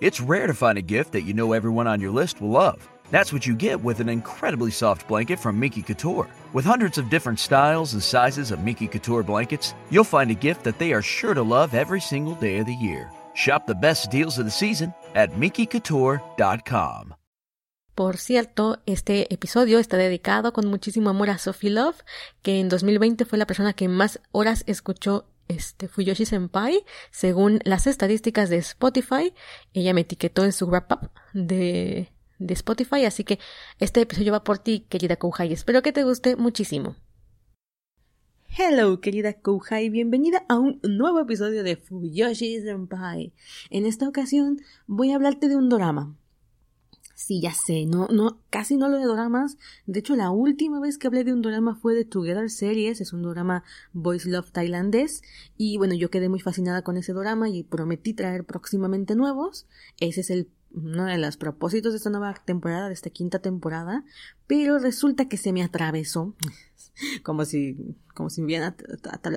It's rare to find a gift that you know everyone on your list will love. That's what you get with an incredibly soft blanket from Miki Couture. With hundreds of different styles and sizes of Miki Couture blankets, you'll find a gift that they are sure to love every single day of the year. Shop the best deals of the season at MikiCouture.com. Por cierto, este episodio está dedicado con muchísimo amor a Sophie Love, que en 2020 fue la persona que más horas escuchó este Fuyoshi Senpai, según las estadísticas de Spotify. Ella me etiquetó en su wrap up de de Spotify, así que este episodio va por ti, querida Kouhai. Espero que te guste muchísimo. Hello, querida Kouhai, bienvenida a un nuevo episodio de Fuyoshi Senpai. En esta ocasión voy a hablarte de un drama. Sí, ya sé, no, no, casi no lo de doramas. De hecho, la última vez que hablé de un drama fue de Together Series, es un drama Boys Love tailandés. Y bueno, yo quedé muy fascinada con ese drama y prometí traer próximamente nuevos. Ese es el uno de los propósitos de esta nueva temporada, de esta quinta temporada, pero resulta que se me atravesó, como si, como si me hubieran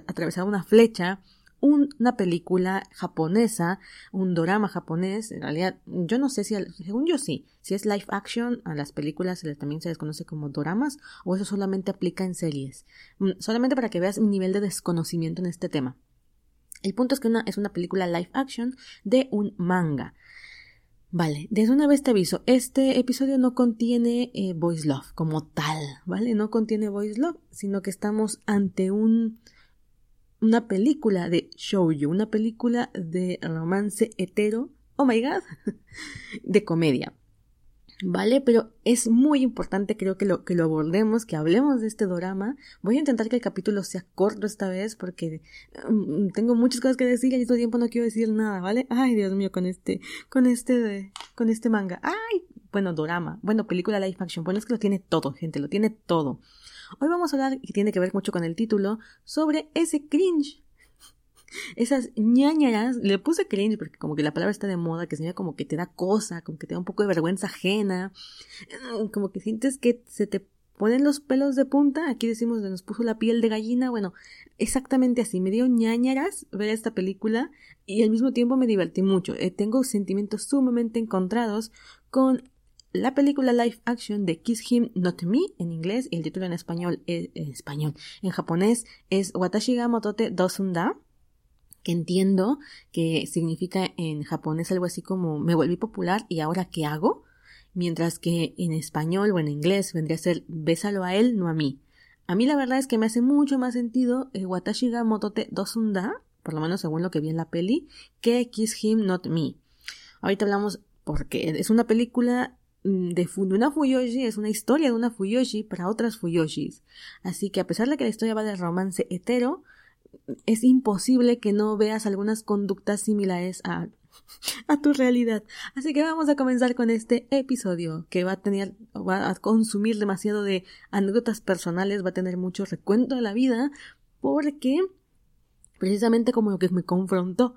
atravesado una flecha, una película japonesa, un drama japonés, en realidad yo no sé si, según yo sí, si es live action, a las películas también se les conoce como doramas, o eso solamente aplica en series, mm, solamente para que veas mi nivel de desconocimiento en este tema. El punto es que es una película live action de un manga. Vale, desde una vez te aviso, este episodio no contiene eh, voice love como tal, ¿vale? No contiene voice love, sino que estamos ante un una película de shoujo, una película de romance hetero, oh my god, de comedia. ¿Vale? Pero es muy importante, creo que lo, que lo abordemos, que hablemos de este drama. Voy a intentar que el capítulo sea corto esta vez porque mm, tengo muchas cosas que decir y al mismo tiempo no quiero decir nada, ¿vale? Ay, Dios mío, con este, con este, con este manga. Ay, bueno, drama, bueno, película live action. Bueno, es que lo tiene todo, gente, lo tiene todo. Hoy vamos a hablar, y tiene que ver mucho con el título, sobre ese cringe. Esas ñañaras, le puse cringe porque como que la palabra está de moda, que se como que te da cosa, como que te da un poco de vergüenza ajena, mm, como que sientes que se te ponen los pelos de punta, aquí decimos que nos puso la piel de gallina, bueno, exactamente así, me dio ñañaras ver esta película y al mismo tiempo me divertí mucho, eh, tengo sentimientos sumamente encontrados con la película live action de Kiss Him Not Me en inglés y el título en español es, en español en japonés es Watashi ga motote dosunda que entiendo que significa en japonés algo así como me volví popular y ahora qué hago, mientras que en español o en inglés vendría a ser bésalo a él, no a mí. A mí la verdad es que me hace mucho más sentido eh, Watashi ga motote dosunda, por lo menos según lo que vi en la peli, que Kiss Him Not Me. Ahorita hablamos porque es una película de, de una Fuyoshi, es una historia de una Fuyoshi para otras Fuyoshis. Así que a pesar de que la historia va de romance hetero, es imposible que no veas algunas conductas similares a, a tu realidad. Así que vamos a comenzar con este episodio que va a tener, va a consumir demasiado de anécdotas personales, va a tener mucho recuento de la vida, porque precisamente como lo que me confrontó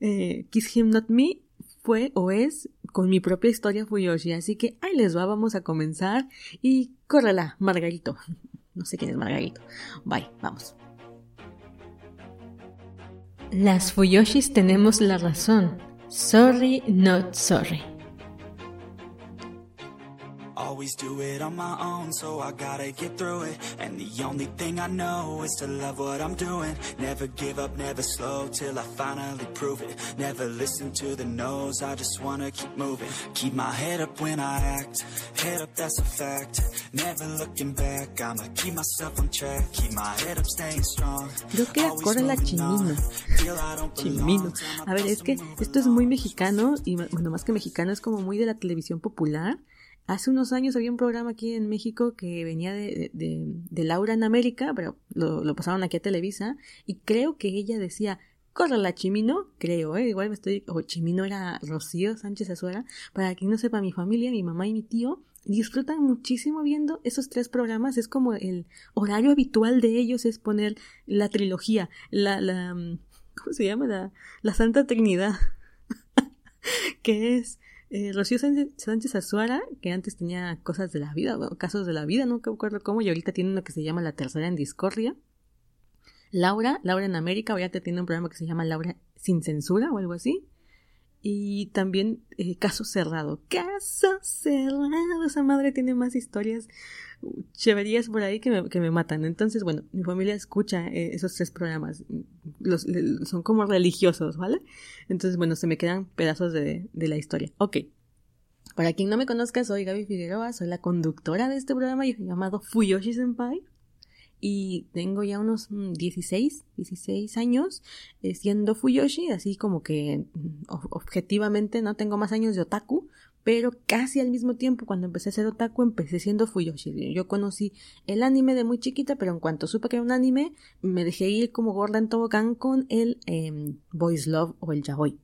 eh, Kiss Him Not Me fue o es con mi propia historia Fuyoshi. Así que ahí les va, vamos a comenzar y córrela, Margarito. No sé quién es Margarito. Bye, vamos. Las Fuyoshis tenemos la razón. Sorry, not sorry. Always do it on my own, so I gotta get through it. And the only thing I know is to love what I'm doing. Never give up, never slow till I finally prove it. Never listen to the no's, I just wanna keep moving. Keep my head up when I act, head up, that's a fact. Never looking back, I'ma keep myself on track. Keep my head up, staying strong. Creo que acorde la chimino. chimino. A ver, es que esto es muy mexicano y bueno, más que mexicano es como muy de la televisión popular. Hace unos años había un programa aquí en México que venía de, de, Laura en América, pero lo, pasaron aquí a Televisa, y creo que ella decía, la Chimino, creo, ¿eh? igual me estoy, o Chimino era Rocío Sánchez Azuera, para quien no sepa, mi familia, mi mamá y mi tío disfrutan muchísimo viendo esos tres programas, es como el horario habitual de ellos es poner la trilogía, la, la, ¿cómo se llama? La, la Santa Trinidad, que es eh, Rocío Sánchez Azuara, que antes tenía cosas de la vida, casos de la vida, no me acuerdo cómo, y ahorita tiene uno que se llama La Tercera en Discordia. Laura, Laura en América, ahorita tiene un programa que se llama Laura sin censura o algo así. Y también eh, Caso Cerrado. Caso Cerrado. Esa madre tiene más historias chéverías por ahí que me, que me matan. Entonces, bueno, mi familia escucha eh, esos tres programas. Son como religiosos, ¿vale? Entonces, bueno, se me quedan pedazos de, de la historia. Ok. Para quien no me conozca, soy Gaby Figueroa, soy la conductora de este programa llamado Fuyoshi Senpai y tengo ya unos 16, mm, 16 años eh, siendo Fuyoshi, así como que mm, objetivamente no tengo más años de otaku, pero casi al mismo tiempo cuando empecé a ser otaku empecé siendo Fuyoshi. Yo conocí el anime de muy chiquita, pero en cuanto supe que era un anime, me dejé ir como gorda en tobogán con el eh, Boys Love o el Yaoi.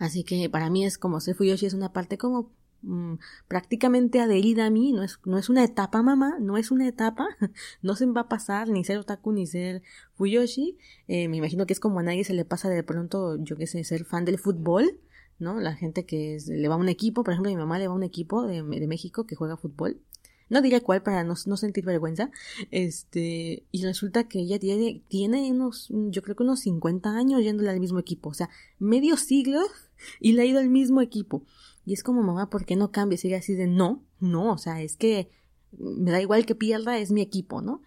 Así que para mí es como ser Fuyoshi es una parte como Mm, prácticamente adherida a mí, no es, no es una etapa mamá, no es una etapa, no se va a pasar ni ser otaku ni ser fuyoshi, eh, me imagino que es como a nadie se le pasa de pronto, yo qué sé, ser fan del fútbol, ¿no? La gente que le va a un equipo, por ejemplo, mi mamá le va a un equipo de, de México que juega fútbol, no diré cuál para no, no, sentir vergüenza, este, y resulta que ella tiene, tiene unos, yo creo que unos 50 años yéndole al mismo equipo, o sea, medio siglo y le ha ido al mismo equipo. Y es como, mamá, ¿por qué no cambia? Sigue así de no, no, o sea, es que me da igual que pierda, es mi equipo, ¿no?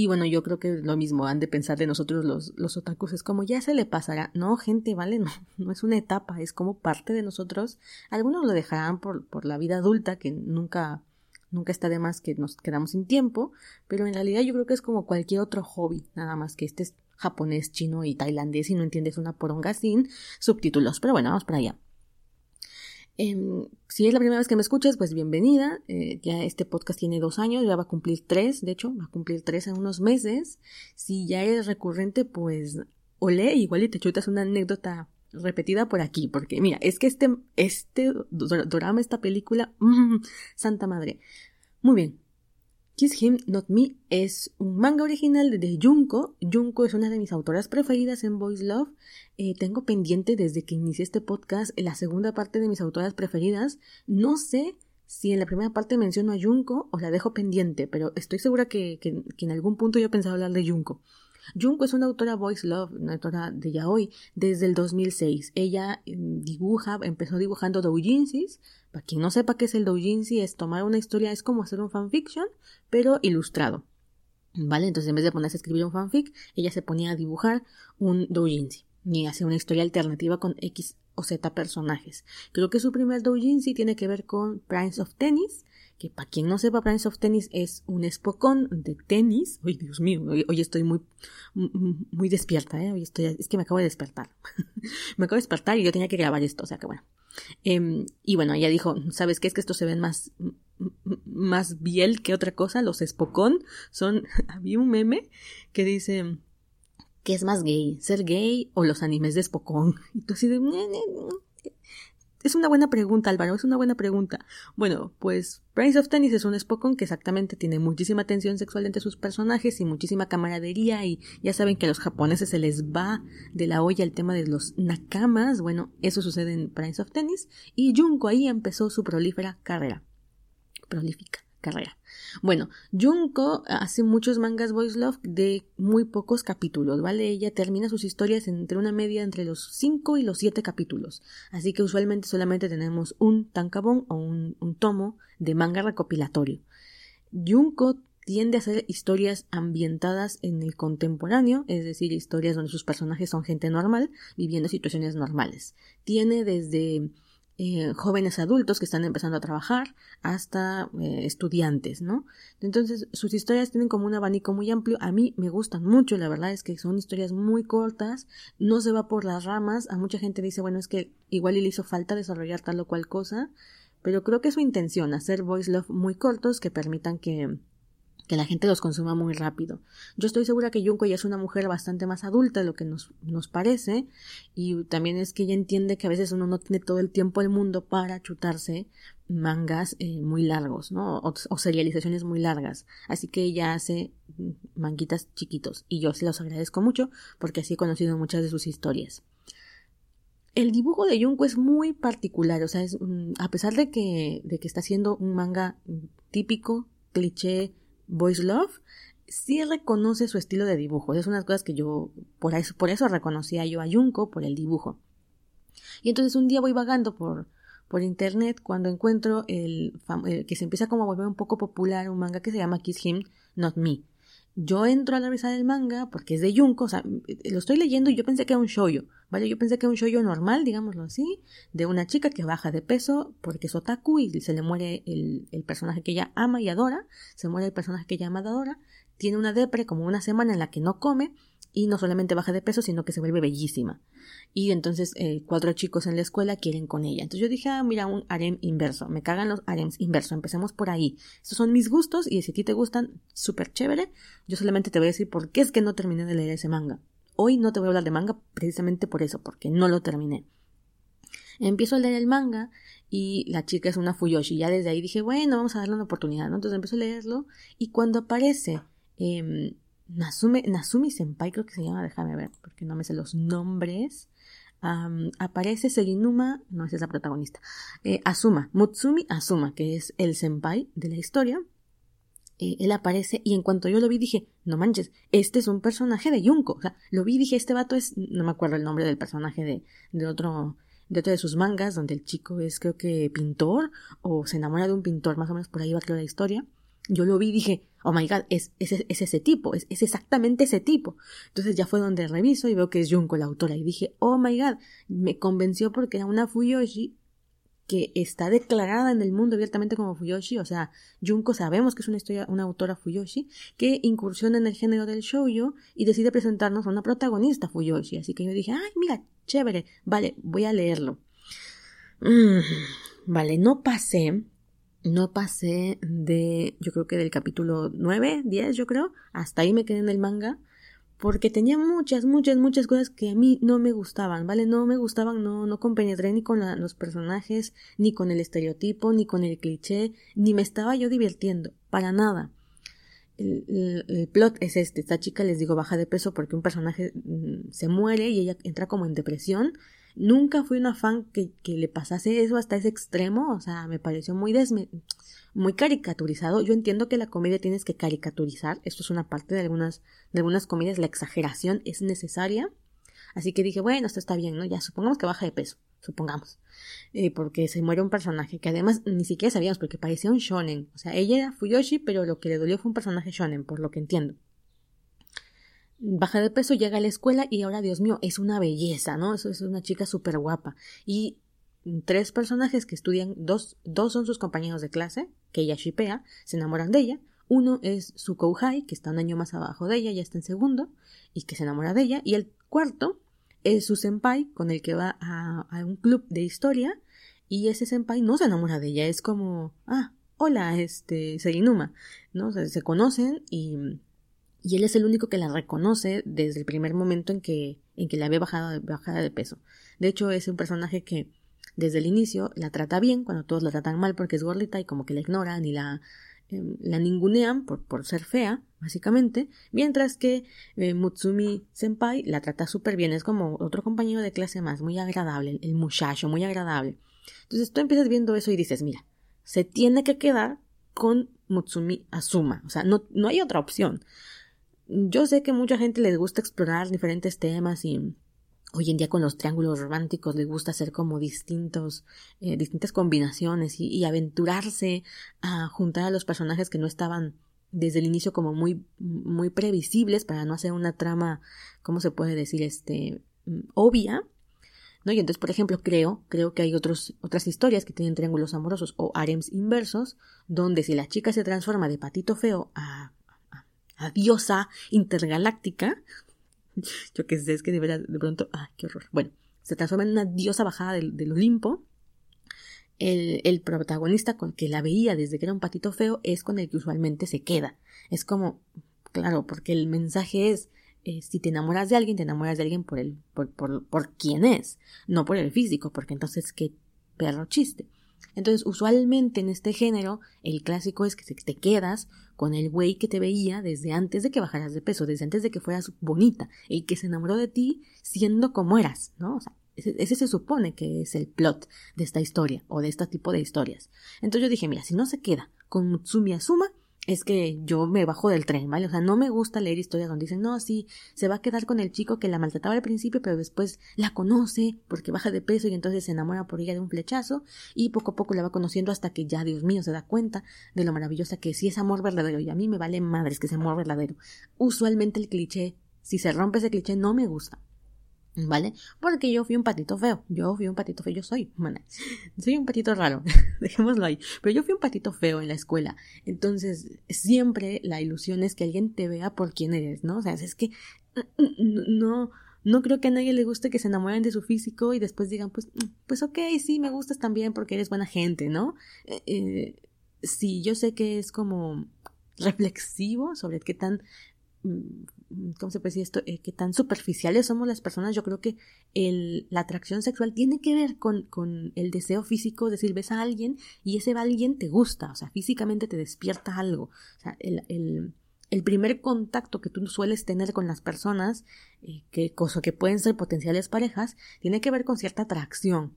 Y bueno, yo creo que lo mismo han de pensar de nosotros los, los otakus, es como ya se le pasará. No, gente, vale, no, no es una etapa, es como parte de nosotros. Algunos lo dejarán por, por la vida adulta, que nunca, nunca está de más que nos quedamos sin tiempo, pero en realidad yo creo que es como cualquier otro hobby, nada más que este es japonés, chino y tailandés y no entiendes una poronga sin subtítulos. Pero bueno, vamos para allá. Em, si es la primera vez que me escuchas, pues bienvenida. Eh, ya este podcast tiene dos años, ya va a cumplir tres, de hecho, va a cumplir tres en unos meses. Si ya eres recurrente, pues olé, igual y te chutas una anécdota repetida por aquí, porque mira, es que este, este drama, esta película, mm, santa madre. Muy bien, Kiss Him Not Me es un manga original de Junko. Junko es una de mis autoras preferidas en Boys Love. Eh, tengo pendiente desde que inicié este podcast la segunda parte de mis autoras preferidas. No sé si en la primera parte menciono a Junko o la dejo pendiente, pero estoy segura que, que, en algún punto yo he pensado hablar de Junko. Junko es una autora voice love, una autora de yaoi, desde el 2006. Ella mm, dibuja, empezó dibujando doujinsis. Para quien no sepa qué es el doujinsi, es tomar una historia, es como hacer un fanfiction, pero ilustrado. ¿Vale? Entonces en vez de ponerse a escribir un fanfic, ella se ponía a dibujar un doujinsi y hacer una historia alternativa con X o Z personajes. Creo que su primer doujinsi tiene que ver con Prince of Tennis, que para quien no sepa, Prince of Tennis es un espocón de tenis. Uy, Dios mío, hoy, estoy muy, muy despierta, ¿eh? Hoy estoy, es que me acabo de despertar. me acabo de despertar y yo tenía que grabar esto, o sea que bueno. Em, y bueno, ella dijo, ¿sabes qué? Es que estos se ven más, más biel que otra cosa. Los espocón son, había un meme que dice, ¿qué es más gay? ¿Ser gay o los animes de espocón? Y tú así de, es una buena pregunta, Álvaro, es una buena pregunta. Bueno, pues Prince of Tennis es un Spokon que exactamente tiene muchísima tensión sexual entre sus personajes y muchísima camaradería y ya saben que a los japoneses se les va de la olla el tema de los nakamas. Bueno, eso sucede en Prince of Tennis y Junko ahí empezó su prolífera carrera. Prolífica carrera. Bueno, Junko hace muchos mangas voice love de muy pocos capítulos, ¿vale? Ella termina sus historias entre una media entre los 5 y los 7 capítulos. Así que usualmente solamente tenemos un tankabon o un, un tomo de manga recopilatorio. Junko tiende a hacer historias ambientadas en el contemporáneo, es decir, historias donde sus personajes son gente normal, viviendo situaciones normales. Tiene desde eh, jóvenes adultos que están empezando a trabajar hasta eh, estudiantes, ¿no? Entonces sus historias tienen como un abanico muy amplio. A mí me gustan mucho, la verdad es que son historias muy cortas, no se va por las ramas. A mucha gente dice, bueno, es que igual le hizo falta desarrollar tal o cual cosa, pero creo que es su intención, hacer voice love muy cortos que permitan que que la gente los consuma muy rápido. Yo estoy segura que Junko ya es una mujer bastante más adulta de lo que nos, parece y también es que ella entiende que a veces uno no tiene todo el tiempo del mundo para chutarse mangas eh, muy largos, ¿no? O, serializaciones muy largas. Así que ella hace manguitas chiquitos y yo se los agradezco mucho porque así he conocido muchas de sus historias. El dibujo de Junko es muy particular, o sea, es, mm, a pesar de que, de que está haciendo un manga típico, cliché, Boys Love sí reconoce su estilo de dibujo. Es una de las cosas que yo, por eso, por eso reconocía yo a Junko por el dibujo. Y entonces un día voy vagando por, por internet cuando encuentro el, que se empieza como a volver un poco popular un manga que se llama Kiss Him, Not Me. Yo entro a la revista del manga porque es de Junko, o sea, lo estoy leyendo y yo pensé que era un shoyo, ¿vale? Yo pensé que era un shoyo normal, digámoslo así, de una chica que baja de peso porque es otaku y se le muere el, el personaje que ella ama y adora, se muere el personaje que ella ama y adora, tiene una depre como una semana en la que no come y no solamente baja de peso, sino que se vuelve bellísima. Y entonces eh, cuatro chicos en la escuela quieren con ella. Entonces yo dije, ah, mira, un harem inverso. Me cagan los harems inverso. Empecemos por ahí. Estos son mis gustos y si a ti te gustan, súper chévere. Yo solamente te voy a decir por qué es que no terminé de leer ese manga. Hoy no te voy a hablar de manga precisamente por eso, porque no lo terminé. Empiezo a leer el manga y la chica es una Fuyoshi. Ya desde ahí dije, bueno, vamos a darle una oportunidad. Entonces empiezo a leerlo y cuando aparece eh, Nasumi Senpai, creo que se llama, déjame ver, porque no me sé los nombres. aparece Serinuma, no es esa protagonista, eh, Asuma, Mutsumi Asuma, que es el senpai de la historia. Eh, él aparece y en cuanto yo lo vi dije, no manches, este es un personaje de Yunko. O sea, lo vi y dije, este vato es, no me acuerdo el nombre del personaje de, de otro, de otro de sus mangas, donde el chico es creo que pintor o se enamora de un pintor, más o menos por ahí va creo la historia. Yo lo vi y dije, oh my god, es, es, ese tipo, es, es, exactamente ese tipo. Entonces ya fue donde reviso y veo que es Junko la autora y dije, oh my god, me convenció porque era una Fuyoshi que está declarada en el mundo abiertamente como Fuyoshi, o sea, Junko sabemos que es una historia, una autora Fuyoshi, que incursiona en el género del shoujo y decide presentarnos a una protagonista Fuyoshi, así que yo dije, ay, mira, chévere, vale, voy a leerlo. Mm, vale, no pasé no pasé de, yo creo que del capítulo 9, 10, yo creo, hasta ahí me quedé en el manga, porque tenía muchas, muchas, muchas cosas que a mí no me gustaban, ¿vale? No me gustaban, no, no compenetré ni con los personajes, ni con el estereotipo, ni con el cliché, ni me estaba yo divirtiendo, para nada. El, el, plot es este, esta chica les digo baja de peso porque un personaje mm, se muere y ella entra como en depresión Nunca fui una fan que, que, le pasase eso hasta ese extremo, o sea, me pareció muy desme muy caricaturizado. Yo entiendo que la comedia tienes que caricaturizar, esto es una parte de algunas, de algunas comedias, la exageración es necesaria. Así que dije, bueno, esto está bien, ¿no? Ya supongamos que baja de peso, supongamos. Porque se muere un personaje que además ni siquiera sabíamos porque parecía un shonen. O sea, ella era Fuyoshi, pero lo que le dolió fue un personaje shonen, por lo que entiendo baja de peso, llega a la escuela y ahora, Dios mío, es una belleza, ¿no? Eso es una chica súper guapa. Y tres personajes que estudian, dos, dos son sus compañeros de clase, que ella shipea, se enamoran de ella. Uno es su Kouhai, que está un año más abajo de ella, ya está en segundo, y que se enamora de ella. Y el cuarto es su senpai, con el que va a, a un club de historia, y ese senpai no se enamora de ella, es como, ah, hola, este, Serinuma, ¿no? se conocen y y él es el único que la reconoce desde el primer momento en que, en que la ve bajada bajada de peso. De hecho, es un personaje que desde el inicio la trata bien, cuando todos la tratan mal porque es gordita y como que la ignoran y la, em, la ningunean por, por ser fea, básicamente, mientras que eh, Mutsumi Senpai la trata súper bien, es como otro compañero de clase más, muy agradable, el muchacho, muy agradable. Entonces tú empiezas viendo eso y dices, mira, se tiene que quedar con Mutsumi Asuma, o sea, no, no hay otra opción. Yo sé que mucha gente les gusta explorar diferentes temas y hoy en día con los triángulos románticos les gusta hacer como distintos, eh, distintas combinaciones y, aventurarse a juntar a los personajes que no estaban desde el inicio como muy, muy previsibles para no hacer una trama, ¿cómo se puede decir? Este, mm, obvia. ¿No? Y entonces, por ejemplo, creo, creo que hay otros, otras historias que tienen triángulos amorosos o harems inversos, donde si la chica se transforma de patito feo a a diosa intergaláctica. Yo que sé, es que de verdad, de pronto, ¡ay, qué horror! Bueno, se transforma en una diosa bajada del, Olimpo. El, el, protagonista con que la veía desde que era un patito feo es con el que usualmente se queda. Es como, claro, porque el mensaje es, eh, si te enamoras de alguien, te enamoras de alguien por, el, por, por, por quién es, no por el físico, porque entonces qué perro chiste. Entonces, usualmente en este género, el clásico es que te quedas con el güey que te veía desde antes de que bajaras de peso, desde antes de que fueras bonita, el que se enamoró de ti siendo como eras, ¿no? O sea, ese, se supone que es el plot de esta historia o de este tipo de historias. Entonces yo dije, mira, si no se queda con Mutsumi Asuma, es que yo me bajo del tren, ¿vale? O sea, no me gusta leer historias donde dicen, no, sí, se va a quedar con el chico que la maltrataba al principio, pero después la conoce porque baja de peso y entonces se enamora por ella de un flechazo y poco a poco la va conociendo hasta que ya, Dios mío, se da cuenta de lo maravillosa que sí es amor verdadero y a mí me vale madres que es amor verdadero. Usualmente el cliché, si se rompe ese cliché, no me gusta. ¿Vale? Porque yo fui un patito feo. Yo fui un patito feo. Yo soy, soy un patito raro. Dejémoslo ahí. Pero yo fui un patito feo en la escuela. Entonces, siempre la ilusión es que alguien te vea por quién eres, ¿no? O sea, es que no, no creo que a nadie le guste que se enamoren de su físico y después digan, pues, pues ok, sí, me gustas también porque eres buena gente, ¿no? Eh, eh, sí, yo sé que es como reflexivo sobre qué tan ¿cómo se puede decir esto? Eh, que tan superficiales somos las personas, yo creo que la atracción sexual tiene que ver con, el deseo físico, de decir, ves a alguien y ese alguien te gusta, o sea, físicamente te despierta algo. O sea, el primer contacto que tú sueles tener con las personas, eh, que, cosa que pueden ser potenciales parejas, tiene que ver con cierta atracción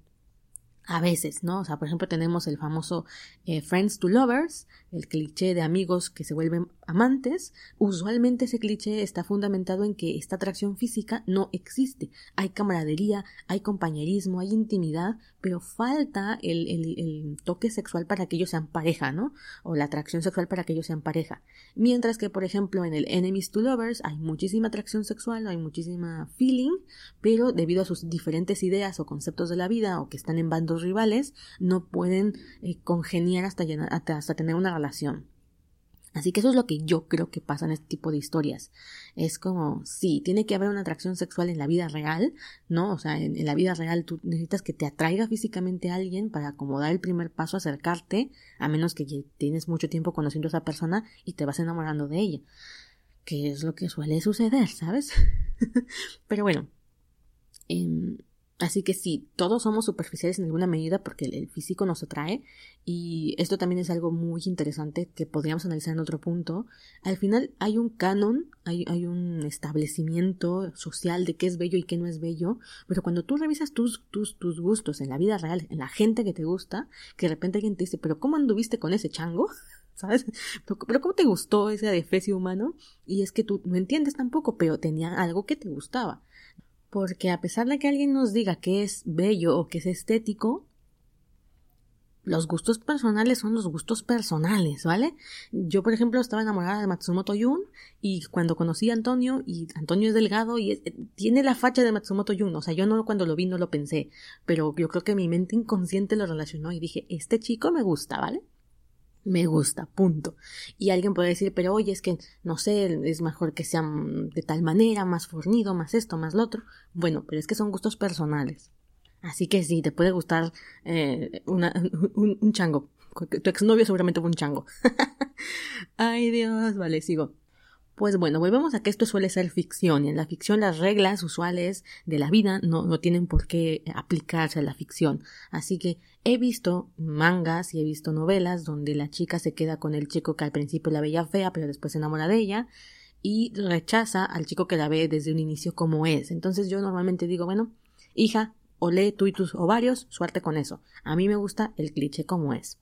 a veces, ¿no? O sea, por ejemplo, tenemos el famoso eh, Friends to Lovers, el cliché de amigos que se vuelven amantes. Usualmente ese cliché está fundamentado en que esta atracción física no existe. Hay camaradería, hay compañerismo, hay intimidad, pero falta el, toque sexual para que ellos sean pareja, ¿no? O la atracción sexual para que ellos sean pareja. Mientras que, por ejemplo, en el Enemies to Lovers hay muchísima atracción sexual, hay muchísima feeling, pero debido a sus diferentes ideas o conceptos de la vida o que están en bandos rivales no pueden eh, congeniar hasta, hasta tener una relación. Así que eso es lo que yo creo que pasa en este tipo de historias. Es como, sí, tiene que haber una atracción sexual en la vida real, ¿no? O sea, en, la vida real tú necesitas que te atraiga físicamente a alguien para acomodar el primer paso, acercarte, a menos que tienes mucho tiempo conociendo a esa persona y te vas enamorando de ella. Que es lo que suele suceder, ¿sabes? Pero bueno, eh, Así que sí, todos somos superficiales en alguna medida porque el, físico nos atrae y esto también es algo muy interesante que podríamos analizar en otro punto. Al final hay un canon, hay, hay un establecimiento social de qué es bello y qué no es bello, pero cuando tú revisas tus, tus, tus gustos en la vida real, en la gente que te gusta, que de repente alguien te dice, pero ¿cómo anduviste con ese chango? ¿sabes? Pero, pero, ¿cómo te gustó ese adefesio humano? Y es que tú no entiendes tampoco, pero tenía algo que te gustaba porque a pesar de que alguien nos diga que es bello o que es estético, los gustos personales son los gustos personales, ¿vale? Yo, por ejemplo, estaba enamorada de Matsumoto Yun y cuando conocí a Antonio, y Antonio es delgado y tiene la facha de Matsumoto Yun, o sea, yo no cuando lo vi no lo pensé, pero yo creo que mi mente inconsciente lo relacionó y dije, este chico me gusta, ¿vale? Me gusta, punto. Y alguien puede decir, pero oye, es que, no sé, es mejor que sea de tal manera, más fornido, más esto, más lo otro. Bueno, pero es que son gustos personales. Así que sí, te puede gustar eh, un, un, chango. Tu exnovio seguramente fue un chango. Ay Dios, vale, sigo. Pues bueno, volvemos a que esto suele ser ficción y en la ficción las reglas usuales de la vida no, no tienen por qué aplicarse a la ficción. Así que he visto mangas y he visto novelas donde la chica se queda con el chico que al principio la veía fea pero después se enamora de ella y rechaza al chico que la ve desde un inicio como es. Entonces yo normalmente digo, bueno, hija, o lee tú y tus ovarios, suerte con eso. A mí me gusta el cliché como es.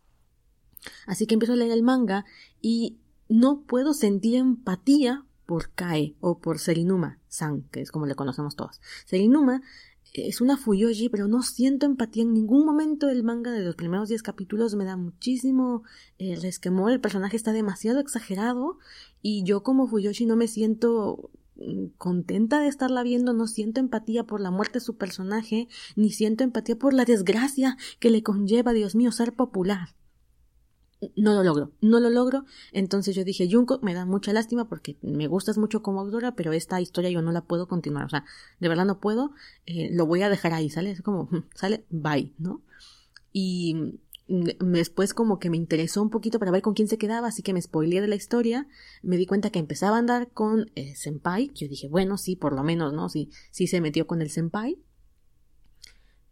Así que empiezo a leer el manga y no puedo sentir empatía por Kae o por Serinuma San, que es como le conocemos todos. Serinuma es una Fuyoshi, pero no siento empatía en ningún momento del manga de los primeros 10 capítulos. Me da muchísimo eh, resquemor. El personaje está demasiado exagerado y yo como Fuyoshi no me siento mm, contenta de estarla viendo, no siento empatía por la muerte de su personaje, ni siento empatía por la desgracia que le conlleva, Dios mío, ser popular no lo logro, no lo logro. Entonces yo dije, Junko, me da mucha lástima porque me gustas mucho como autora, pero esta historia yo no la puedo continuar. O sea, de verdad no puedo, eh, lo voy a dejar ahí, ¿sale? Es como, sale, bye, ¿no? Y después como que me interesó un poquito para ver con quién se quedaba, así que me spoileé de la historia, me di cuenta que empezaba a andar con eh, Senpai, yo dije, bueno, sí, por lo menos, ¿no? Sí, sí se metió con el Senpai.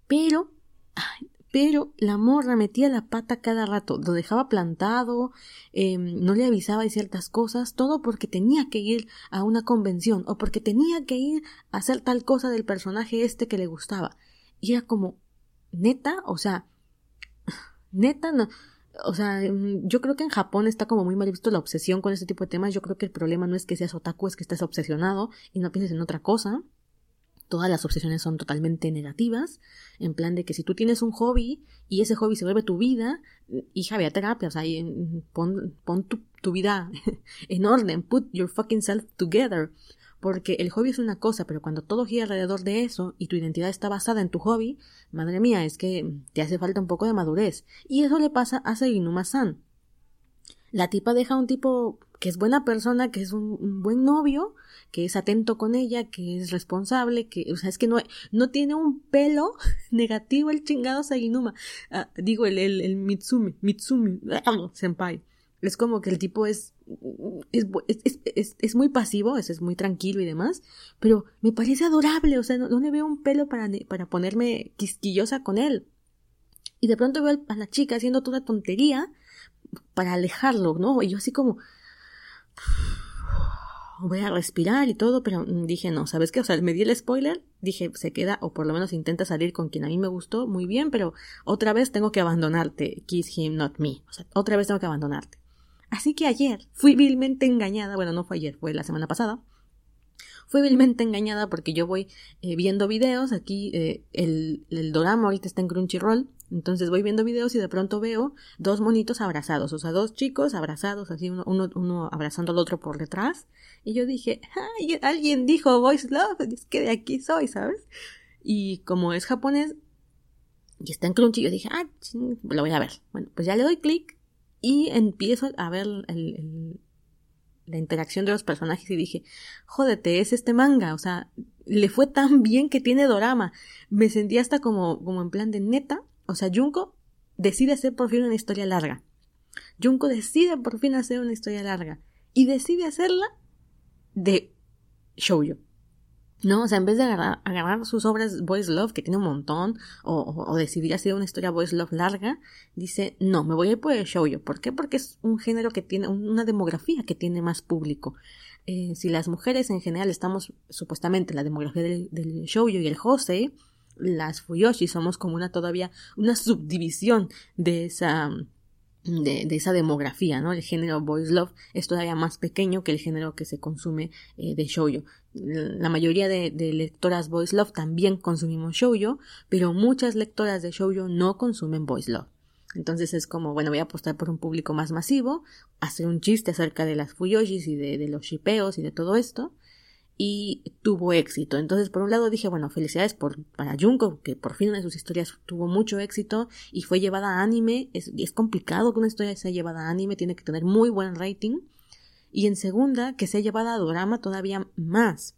Pero, ay, pero la morra metía la pata cada rato, lo dejaba plantado, em, no le avisaba de ciertas cosas, todo porque tenía que ir a una convención o porque tenía que ir a hacer tal cosa del personaje este que le gustaba. Y era como, neta, o sea, neta, no. o sea, mm, yo creo que en Japón está como muy mal visto la obsesión con este tipo de temas. Yo creo que el problema no es que seas otaku, es que estés obsesionado y no pienses en otra cosa. Todas las obsesiones son totalmente negativas, en plan de que si tú tienes un hobby y ese hobby se vuelve tu vida, hija, ve a terapia, o sea, pon, pon tu, vida en orden, put your fucking self together. Porque el hobby es una cosa, pero cuando todo gira alrededor de eso y tu identidad está basada en tu hobby, madre mía, es que te hace falta un poco de madurez. Y eso le pasa a Seinuma-san. La tipa deja a un tipo que es buena persona, que es un, buen novio, que es atento con ella, que es responsable, que, o sea, es que no, no tiene un pelo negativo el chingado Saginuma. Ah, digo, el, el, el Mitsumi, Mitsumi, senpai. Es como que el tipo es es, es, es, muy pasivo, es, es muy tranquilo y demás, pero me parece adorable, o sea, no, le veo un pelo para, para ponerme quisquillosa con él. Y de pronto veo a la chica haciendo toda tontería para alejarlo, ¿no? Y yo así como voy a respirar y todo, pero dije no, ¿sabes qué? O sea, me di el spoiler, dije se queda o por lo menos intenta salir con quien a mí me gustó, muy bien, pero otra vez tengo que abandonarte, kiss him, not me, o sea, otra vez tengo que abandonarte. Así que ayer fui vilmente engañada, bueno, no fue ayer, fue la semana pasada. Fui vilmente engañada porque yo voy eh, viendo videos, aquí eh, el, el dorama ahorita está en Crunchyroll, entonces voy viendo videos y de pronto veo dos monitos abrazados, o sea, dos chicos abrazados, así uno, uno, uno abrazando al otro por detrás. Y yo dije, Ay, alguien dijo Voice Love, es que de aquí soy, ¿sabes? Y como es japonés y está en Crunchy, yo dije, ah, lo voy a ver. Bueno, pues ya le doy clic y empiezo a ver la interacción de los personajes y dije, jódete, es este manga, o sea, le fue tan bien que tiene dorama. Me sentí hasta como, como en plan de neta, o sea, Junko decide hacer por fin una historia larga. Junko decide por fin hacer una historia larga y decide hacerla de shoujo. No, o sea, en vez de agarrar, sus obras Boys Love, que tiene un montón, o, o, decidir hacer una historia Boys Love larga, dice, no, me voy a ir por el shoujo. ¿Por qué? Porque es un género que tiene, una demografía que tiene más público. Eh, si las mujeres en general estamos, supuestamente, la demografía del, del shoujo y el josei, las fuyoshi somos como una todavía, una subdivisión de esa, de, esa demografía, ¿no? El género boys love es todavía más pequeño que el género que se consume eh, de shoujo. La mayoría de, de, lectoras boys love también consumimos shoujo, pero muchas lectoras de shoujo no consumen boys love. Entonces es como, bueno, voy a apostar por un público más masivo, hacer un chiste acerca de las fuyoshis y de, de los shipeos y de todo esto, y tuvo éxito. Entonces, por un lado dije, bueno, felicidades por, para Junko, que por fin una de sus historias tuvo mucho éxito y fue llevada a anime. Es, es complicado que una historia sea llevada a anime, tiene que tener muy buen rating. Y en segunda, que sea llevada a drama todavía más.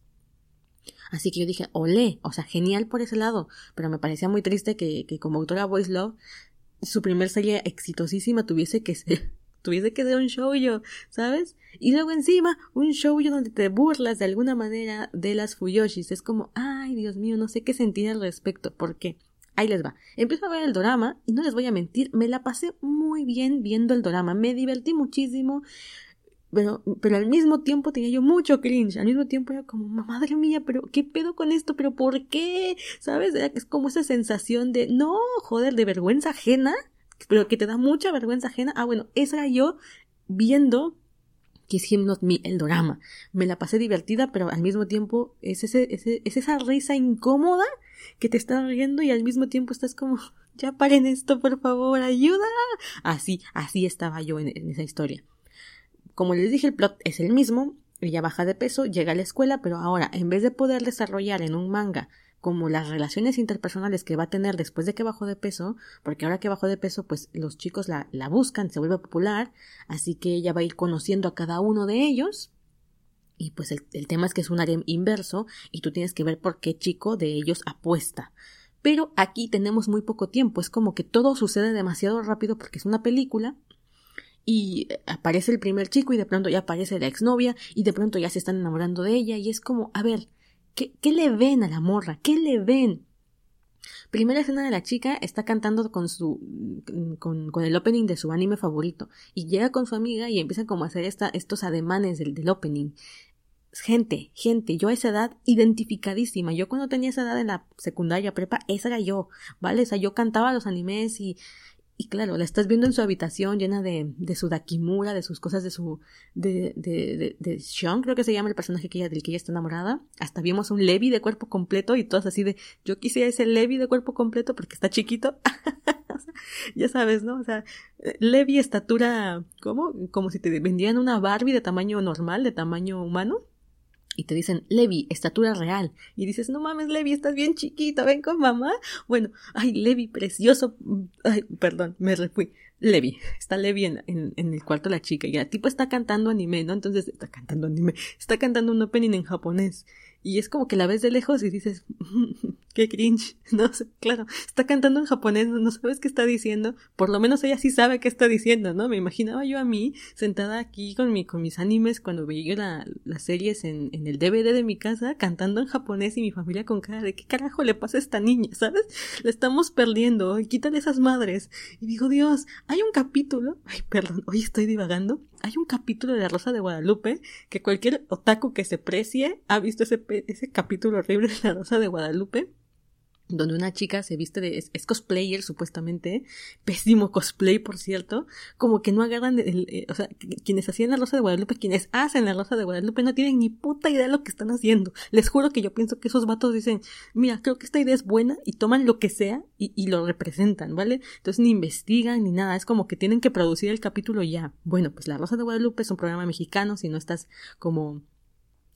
Así que yo dije, olé, o sea, genial por ese lado. Pero me parecía muy triste que, que como autora Voice Love, su primer serie exitosísima tuviese que ser tuviese que ser un show yo, ¿sabes? Y luego encima, un show yo donde te burlas de alguna manera de las Fuyoshis. Es como, ay, Dios mío, no sé qué sentir al respecto. ¿Por qué? Ahí les va. Empiezo a ver el drama y no les voy a mentir, me la pasé muy bien viendo el drama. Me divertí muchísimo. Pero, pero al mismo tiempo tenía yo mucho cringe. Al mismo tiempo era como, madre mía, pero ¿qué pedo con esto? ¿Pero por qué? ¿Sabes? Es como esa sensación de, no, joder, de vergüenza ajena pero que te da mucha vergüenza ajena. Ah, bueno, esa era yo viendo Kiss Him Not Me, el drama. Me la pasé divertida, pero al mismo tiempo es, esa risa incómoda que te está riendo y al mismo tiempo estás como, ya paren esto, por favor, ayuda. Así, así estaba yo en, en esa historia. Como les dije, el plot es el mismo. Ella baja de peso, llega a la escuela, pero ahora, en vez de poder desarrollar en un manga como las relaciones interpersonales que va a tener después de que bajó de peso, porque ahora que bajó de peso, pues los chicos la, la buscan, se vuelve popular, así que ella va a ir conociendo a cada uno de ellos. Y pues el, el tema es que es un área inverso y tú tienes que ver por qué chico de ellos apuesta. Pero aquí tenemos muy poco tiempo, es como que todo sucede demasiado rápido porque es una película y aparece el primer chico y de pronto ya aparece la exnovia y de pronto ya se están enamorando de ella y es como, a ver, ¿Qué, le ven a la morra? ¿Qué le ven? Primera escena de la chica está cantando con su con, el opening de su anime favorito y llega con su amiga y empieza como a hacer esta, estos ademanes del, del opening. Gente, gente, yo a esa edad identificadísima. Yo cuando tenía esa edad en la secundaria prepa, esa era yo, ¿vale? O sea, yo cantaba los animes y, y claro, la estás viendo en su habitación llena de, de su Dakimura, de sus cosas de su. de, de, de, de Sean, creo que se llama el personaje que ella, del que ella está enamorada. Hasta vimos un Levi de cuerpo completo y todas así de. Yo quisiera ese Levi de cuerpo completo porque está chiquito. ya sabes, ¿no? O sea, Levi estatura. ¿Cómo? Como si te vendían una Barbie de tamaño normal, de tamaño humano y te dicen, Levi, estatura real. Y dices, no mames, Levi, estás bien chiquito, ven con mamá. Bueno, ay, Levi, precioso. Ay, perdón, me refui. Levi, está Levi en, en, en, el cuarto de la chica y el tipo está cantando anime, ¿no? Entonces está cantando anime, está cantando un opening en japonés y es como que la ves de lejos y dices, qué cringe, no sé, claro, está cantando en japonés, no sabes qué está diciendo, por lo menos ella sí sabe qué está diciendo, ¿no? Me imaginaba yo a mí sentada aquí con mi, con mis animes cuando veía la, las series en, en el DVD de mi casa cantando en japonés y mi familia con cara de qué carajo le pasa a esta niña, ¿sabes? La estamos perdiendo, quítale esas madres. Y digo, Dios, hay un capítulo, ay, perdón, hoy estoy divagando, hay un capítulo de La Rosa de Guadalupe que cualquier otaku que se precie ha visto ese, ese capítulo horrible de La Rosa de Guadalupe donde una chica se viste de es, cosplayer supuestamente pésimo cosplay por cierto como que no agarran el, eh, o sea quienes hacían la rosa de Guadalupe quienes hacen la rosa de Guadalupe no tienen ni puta idea de lo que están haciendo. Les juro que yo pienso que esos vatos dicen mira creo que esta idea es buena y toman lo que sea y, y lo representan vale entonces ni investigan ni nada es como que tienen que producir el capítulo ya. Bueno pues la rosa de Guadalupe es un programa mexicano si no estás como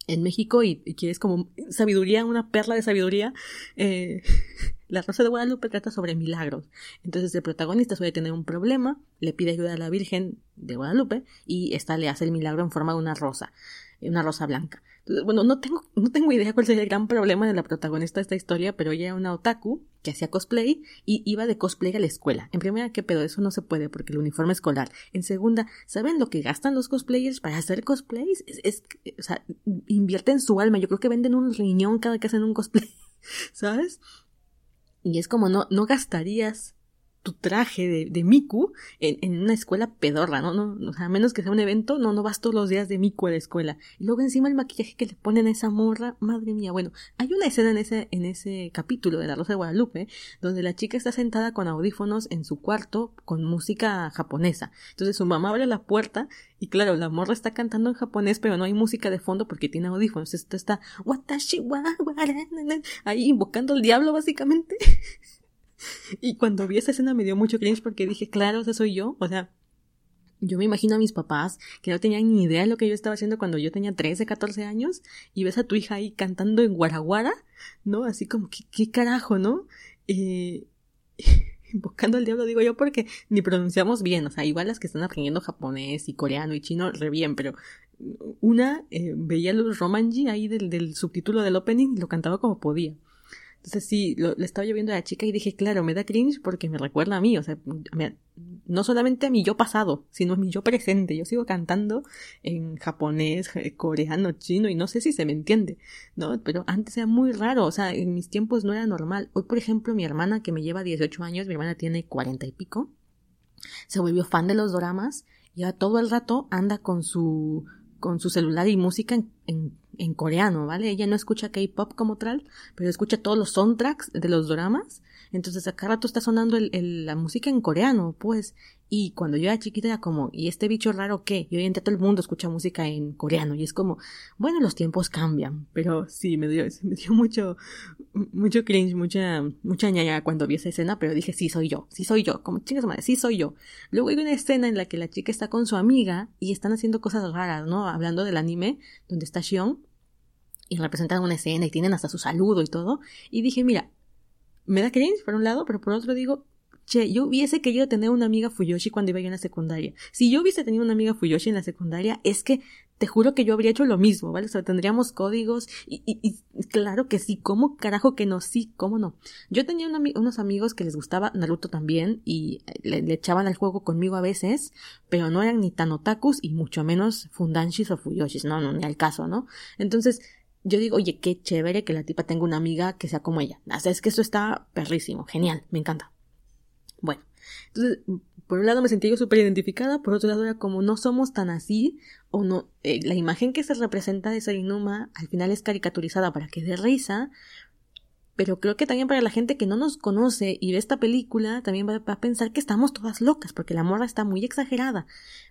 en México y, quieres como sabiduría, una perla de sabiduría, eh, la Rosa de Guadalupe trata sobre milagros. Entonces el protagonista suele tener un problema, le pide ayuda a la Virgen de Guadalupe y esta le hace el milagro en forma de una rosa, una rosa blanca. Bueno, no tengo, no tengo idea cuál sería el gran problema de la protagonista de esta historia, pero ella era una otaku que hacía cosplay y iba de cosplay a la escuela. En primera, ¿qué pedo? Eso no se puede porque el uniforme escolar. En segunda, ¿saben lo que gastan los cosplayers para hacer cosplays? Es, es o sea, invierten su alma. Yo creo que venden un riñón cada que hacen un cosplay, ¿sabes? Y es como no, no gastarías tu traje de, de Miku en, en, una escuela pedorra, ¿no? ¿no? O sea, a menos que sea un evento, no, no vas todos los días de Miku a la escuela. Y luego encima el maquillaje que le ponen a esa morra, madre mía. Bueno, hay una escena en ese, en ese capítulo de La Rosa de Guadalupe, donde la chica está sentada con audífonos en su cuarto con música japonesa. Entonces su mamá abre la puerta y claro, la morra está cantando en japonés, pero no hay música de fondo porque tiene audífonos. Esto está Watashi wa, ahí invocando al diablo básicamente. Y cuando vi esa escena me dio mucho cringe porque dije, claro, esa soy yo. O sea, yo me imagino a mis papás que no tenían ni idea de lo que yo estaba haciendo cuando yo tenía 13, 14 años y ves a tu hija ahí cantando en Guaraguara, ¿no? Así como, ¿qué, qué carajo, no? Eh, invocando al diablo, digo yo, porque ni pronunciamos bien, o sea, igual las que están aprendiendo japonés y coreano y chino, re bien, pero una eh, veía los romanji ahí del, del subtítulo del opening y lo cantaba como podía. Entonces sí, lo, le estaba yo viendo a la chica y dije, claro, me da cringe porque me recuerda a mí, o sea, no solamente a mi yo pasado, sino a mi yo presente. Yo sigo cantando en japonés, coreano, chino y no sé si se me entiende, ¿no? Pero antes era muy raro, o sea, en mis tiempos no era normal. Hoy, por ejemplo, mi hermana que me lleva 18 años, mi hermana tiene 40 y pico, se volvió fan de los doramas y ahora todo el rato anda con su con su celular y música en, en, coreano, ¿vale? Ella no escucha K-pop como tal, pero escucha todos los soundtracks de los dramas. Entonces acá rato está sonando el, la música en coreano, pues. Y cuando yo era chiquita era como, ¿y este bicho raro qué? Y hoy en día todo el mundo escucha música en coreano. Y es como, bueno, los tiempos cambian. Pero sí, me dio, me dio mucho, mucho cringe, mucha, mucha ñaña cuando vi esa escena. Pero dije, sí, soy yo, sí soy yo. Como chingas madre, sí soy yo. Luego hay una escena en la que la chica está con su amiga y están haciendo cosas raras, ¿no? Hablando del anime, donde está Shion. Y representan una escena y tienen hasta su saludo y todo. Y dije, mira, me da cringe por un lado, pero por otro digo, che, yo hubiese querido tener una amiga Fuyoshi cuando iba yo en la secundaria. Si yo hubiese tenido una amiga Fuyoshi en la secundaria, es que te juro que yo habría hecho lo mismo, ¿vale? O sea, tendríamos códigos y, y, claro que sí, ¿cómo carajo que no? Sí, ¿cómo no? Yo tenía unos amigos que les gustaba Naruto también y le, echaban al juego conmigo a veces, pero no eran ni tan otakus y mucho menos fundanshis o fuyoshis, no, no, ni al caso, ¿no? Entonces, yo digo, oye, qué chévere que la tipa tenga una amiga que sea como ella. O es que eso está perrísimo, genial, me encanta. Bueno, entonces, por un lado me sentí yo súper identificada, por otro lado era como no somos tan así, o no, eh, la imagen que se representa de Sarinuma al final es caricaturizada para que dé risa, pero creo que también para la gente que no nos conoce y ve esta película, también va, a pensar que estamos todas locas, porque la morra está muy exagerada.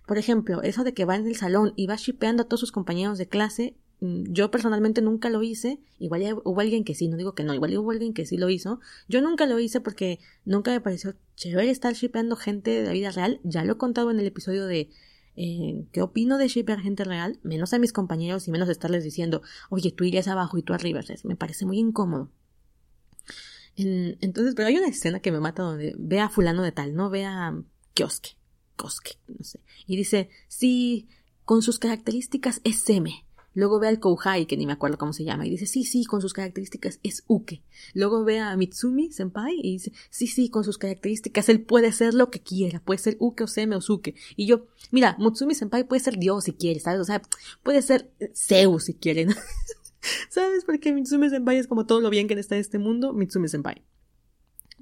Por ejemplo, eso de que va en el salón y va shipeando a todos sus compañeros de clase, yo personalmente nunca lo hice, igual hubo alguien que sí, no digo que no, igual hubo alguien que sí lo hizo, yo nunca lo hice porque nunca me pareció chévere estar shipeando gente de la vida real, ya lo he contado en el episodio de eh, qué opino de shipear gente real, menos a mis compañeros y menos estarles diciendo, oye, tú irías abajo y tú arriba, me parece muy incómodo entonces, pero hay una escena que me mata donde ve a fulano de tal, ¿no? Ve a Kioske, no sé. Y dice, sí, con sus características es M. Luego ve al Kouhai, que ni me acuerdo cómo se llama, y dice, sí, sí, con sus características es Uke. Luego ve a Mitsumi Senpai y dice, sí, sí, con sus características él puede ser lo que quiera, puede ser Uke o Seme o Suke. Y yo, mira, Mitsumi Senpai puede ser Dios si quiere, ¿sabes? O sea, puede ser Zeus si quiere, ¿no? ¿Sabes? Porque Mitsume Senpai es como todo lo bien que está en este mundo, Mitsume Senpai.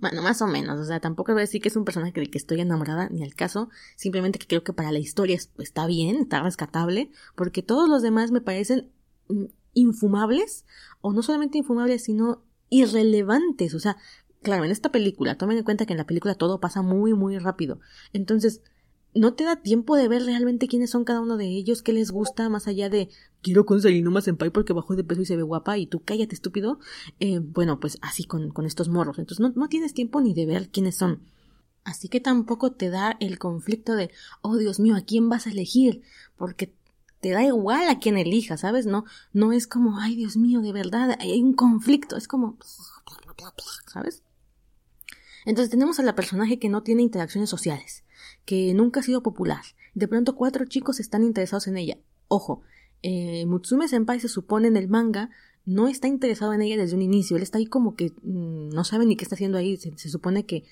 Bueno, más o menos, o sea, tampoco voy a decir que es un personaje del que estoy enamorada, ni al caso, simplemente que creo que para la historia está bien, está rescatable, porque todos los demás me parecen mm, infumables, o no solamente infumables, sino irrelevantes, o sea, claro, en esta película, tomen en cuenta que en la película todo pasa muy, muy rápido, entonces, no te da tiempo de ver realmente quiénes son cada uno de ellos, qué les gusta, más allá de quiero conseguir más en Senpai porque bajó de peso y se ve guapa y tú cállate estúpido. Eh, bueno, pues así con, con estos morros. Entonces no, no tienes tiempo ni de ver quiénes son. Así que tampoco te da el conflicto de, oh Dios mío, ¿a quién vas a elegir? Porque te da igual a quién elijas, ¿sabes? No, no es como, ay Dios mío, de verdad, hay un conflicto, es como, ¿sabes? Entonces tenemos a la personaje que no tiene interacciones sociales que nunca ha sido popular. De pronto cuatro chicos están interesados en ella. Ojo, eh, Mutsume Senpai se supone en el manga no está interesado en ella desde un inicio. Él está ahí como que mm, no sabe ni qué está haciendo ahí. Se, supone que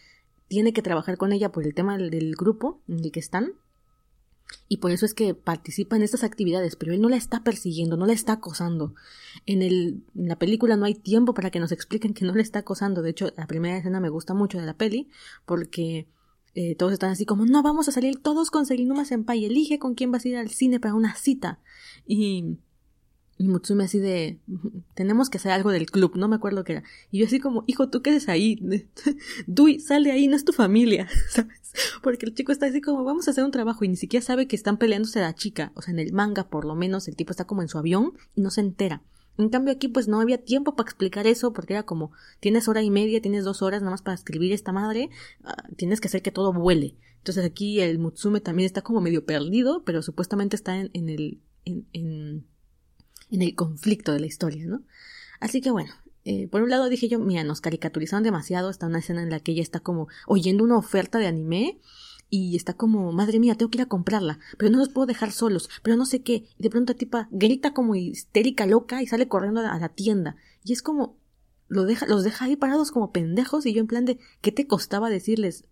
tiene que trabajar con ella por el tema del, grupo en el que están. Y por eso es que participa en estas actividades, pero él no la está persiguiendo, no la está acosando. En, el, en la película no hay tiempo para que nos expliquen que no le está acosando. De hecho, la primera escena me gusta mucho de la peli, porque eh, todos están así como, no, vamos a salir todos con Serinuma Senpai, elige con quién vas a ir al cine para una cita. Y, y Mutsume así de, tenemos que hacer algo del club, no me acuerdo qué era. Y yo así como, hijo, ¿tú qué eres ahí? Dui, sal de ahí, no es tu familia, ¿sabes? Porque el chico está así como, vamos a hacer un trabajo y ni siquiera sabe que están peleándose la chica. O sea, en el manga por lo menos el tipo está como en su avión y no se entera. En cambio aquí pues no había tiempo para explicar eso porque era como tienes hora y media, tienes dos horas nada más para escribir esta madre, ah, tienes que hacer que todo vuele. Entonces aquí el Mutsume también está como medio perdido, pero supuestamente está en, el en, en, el conflicto de la historia, ¿no? Así que bueno, eh, por un lado dije yo, mira, nos caricaturizaron demasiado, está una escena en la que ella está como oyendo una oferta de anime y está como, madre mía, tengo que ir a comprarla, pero no los puedo dejar solos, pero no sé qué. Y de pronto la tipa grita como histérica loca y sale corriendo a la, tienda. Y es como, lo deja, los deja ahí parados como pendejos y yo en plan de, ¿qué te costaba decirles?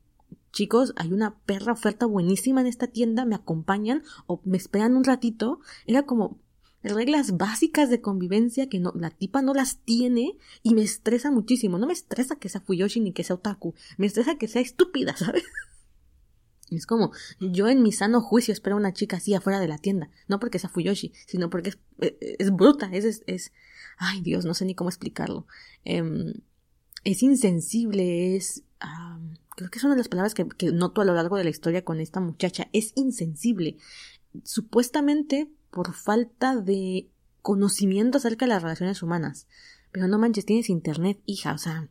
Chicos, hay una perra oferta buenísima en esta tienda, me acompañan o me esperan un ratito. Era como reglas básicas de convivencia que no, la tipa no las tiene y me estresa muchísimo. No me estresa que sea Fuyoshi ni que sea otaku, me estresa que sea estúpida, ¿sabes? Es como, yo en mi sano juicio espero a una chica así afuera de la tienda. No porque sea Fuyoshi, sino porque es, eh, es, bruta, es, es, ay Dios, no sé ni cómo explicarlo. Em, es insensible, es, creo que es una de las palabras que, que noto a lo largo de la historia con esta muchacha. Es insensible. Supuestamente por falta de conocimiento acerca de las relaciones humanas. Pero no manches, tienes internet, hija, o sea,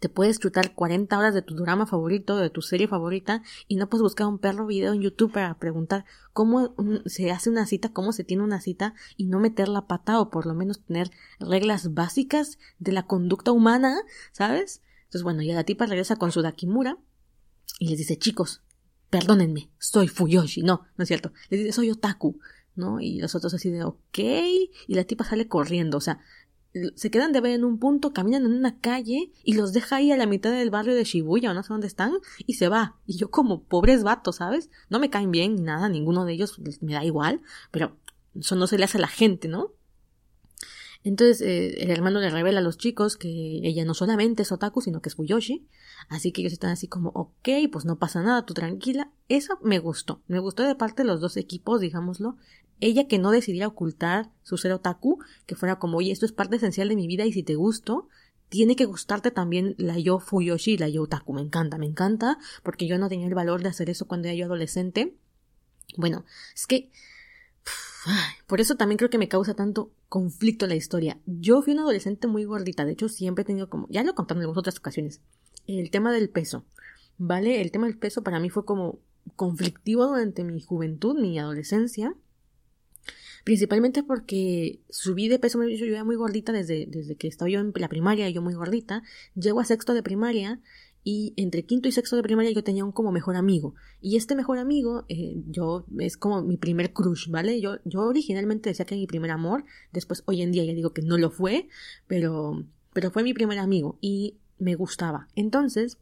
te puedes chutar 40 horas de tu drama favorito, de tu serie favorita, y no puedes buscar un perro video en YouTube para preguntar cómo se hace una cita, cómo se tiene una cita, y no meter la pata o por lo menos tener reglas básicas de la conducta humana, ¿sabes? Entonces, bueno, ya la tipa regresa con su Dakimura y les dice, chicos, perdónenme, soy Fuyoshi. No, no es cierto. Les dice, soy otaku. ¿no? Y los otros así de, ok. Y la tipa sale corriendo. O sea, se quedan de ver en un punto, caminan en una calle y los deja ahí a la mitad del barrio de Shibuya o no sé dónde están y se va. Y yo como pobres vatos, ¿sabes? No me caen bien ni nada, ninguno de ellos me da igual, pero eso no se le hace a la gente, ¿no? Entonces eh, el hermano le revela a los chicos que ella no solamente es otaku, sino que es Fuyoshi. Así que ellos están así como, ok, pues no pasa nada, tú tranquila. Eso me gustó. Me gustó de parte de los dos equipos, digámoslo. Ella que no decidiera ocultar su ser otaku, que fuera como, oye, esto es parte esencial de mi vida y si te gusto, tiene que gustarte también la yo fuyoshi la yo otaku. Me encanta, me encanta, porque yo no tenía el valor de hacer eso cuando era yo adolescente. Bueno, es que por eso también creo que me causa tanto conflicto la historia. Yo fui una adolescente muy gordita, de hecho siempre he tenido como, ya lo contaron en otras ocasiones, el tema del peso, ¿vale? El tema del peso para mí fue como conflictivo durante mi juventud, mi adolescencia, principalmente porque subí de peso, yo era muy gordita desde, desde que estaba yo en la primaria, yo muy gordita, llego a sexto de primaria y entre quinto y sexto de primaria yo tenía un como mejor amigo. Y este mejor amigo eh, yo es como mi primer crush vale yo yo originalmente decía que era mi primer amor después hoy en día ya digo que no lo fue pero pero fue mi primer amigo y me gustaba. Entonces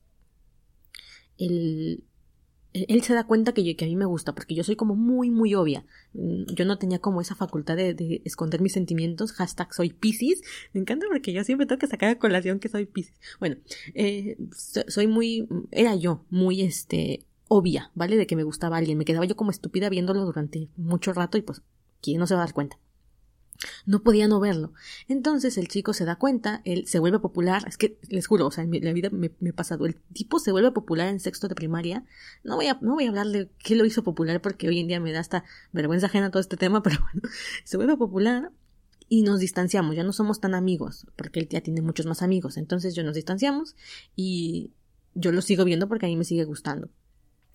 el él se da cuenta que, yo, que a mí me gusta, porque yo soy como muy, muy obvia. Mm, yo no tenía como esa facultad de, esconder mis sentimientos. Hashtag soy Pisces. Me encanta porque yo siempre tengo que sacar a colación que soy Pisces. Bueno, eh, soy muy, era yo, muy este, obvia, ¿vale? De que me gustaba alguien. Me quedaba yo como estúpida viéndolo durante mucho rato y pues, ¿quién no se va a dar cuenta? No podía no verlo. Entonces el chico se da cuenta, él se vuelve popular, es que les juro, o sea, en la vida me, me, ha pasado, el tipo se vuelve popular en sexto de primaria. No voy a, no voy a hablar de qué lo hizo popular porque hoy en día me da hasta vergüenza ajena todo este tema, pero bueno, se vuelve popular y nos distanciamos, ya no somos tan amigos, porque él ya tiene muchos más amigos, entonces yo nos distanciamos y yo lo sigo viendo porque a mí me sigue gustando.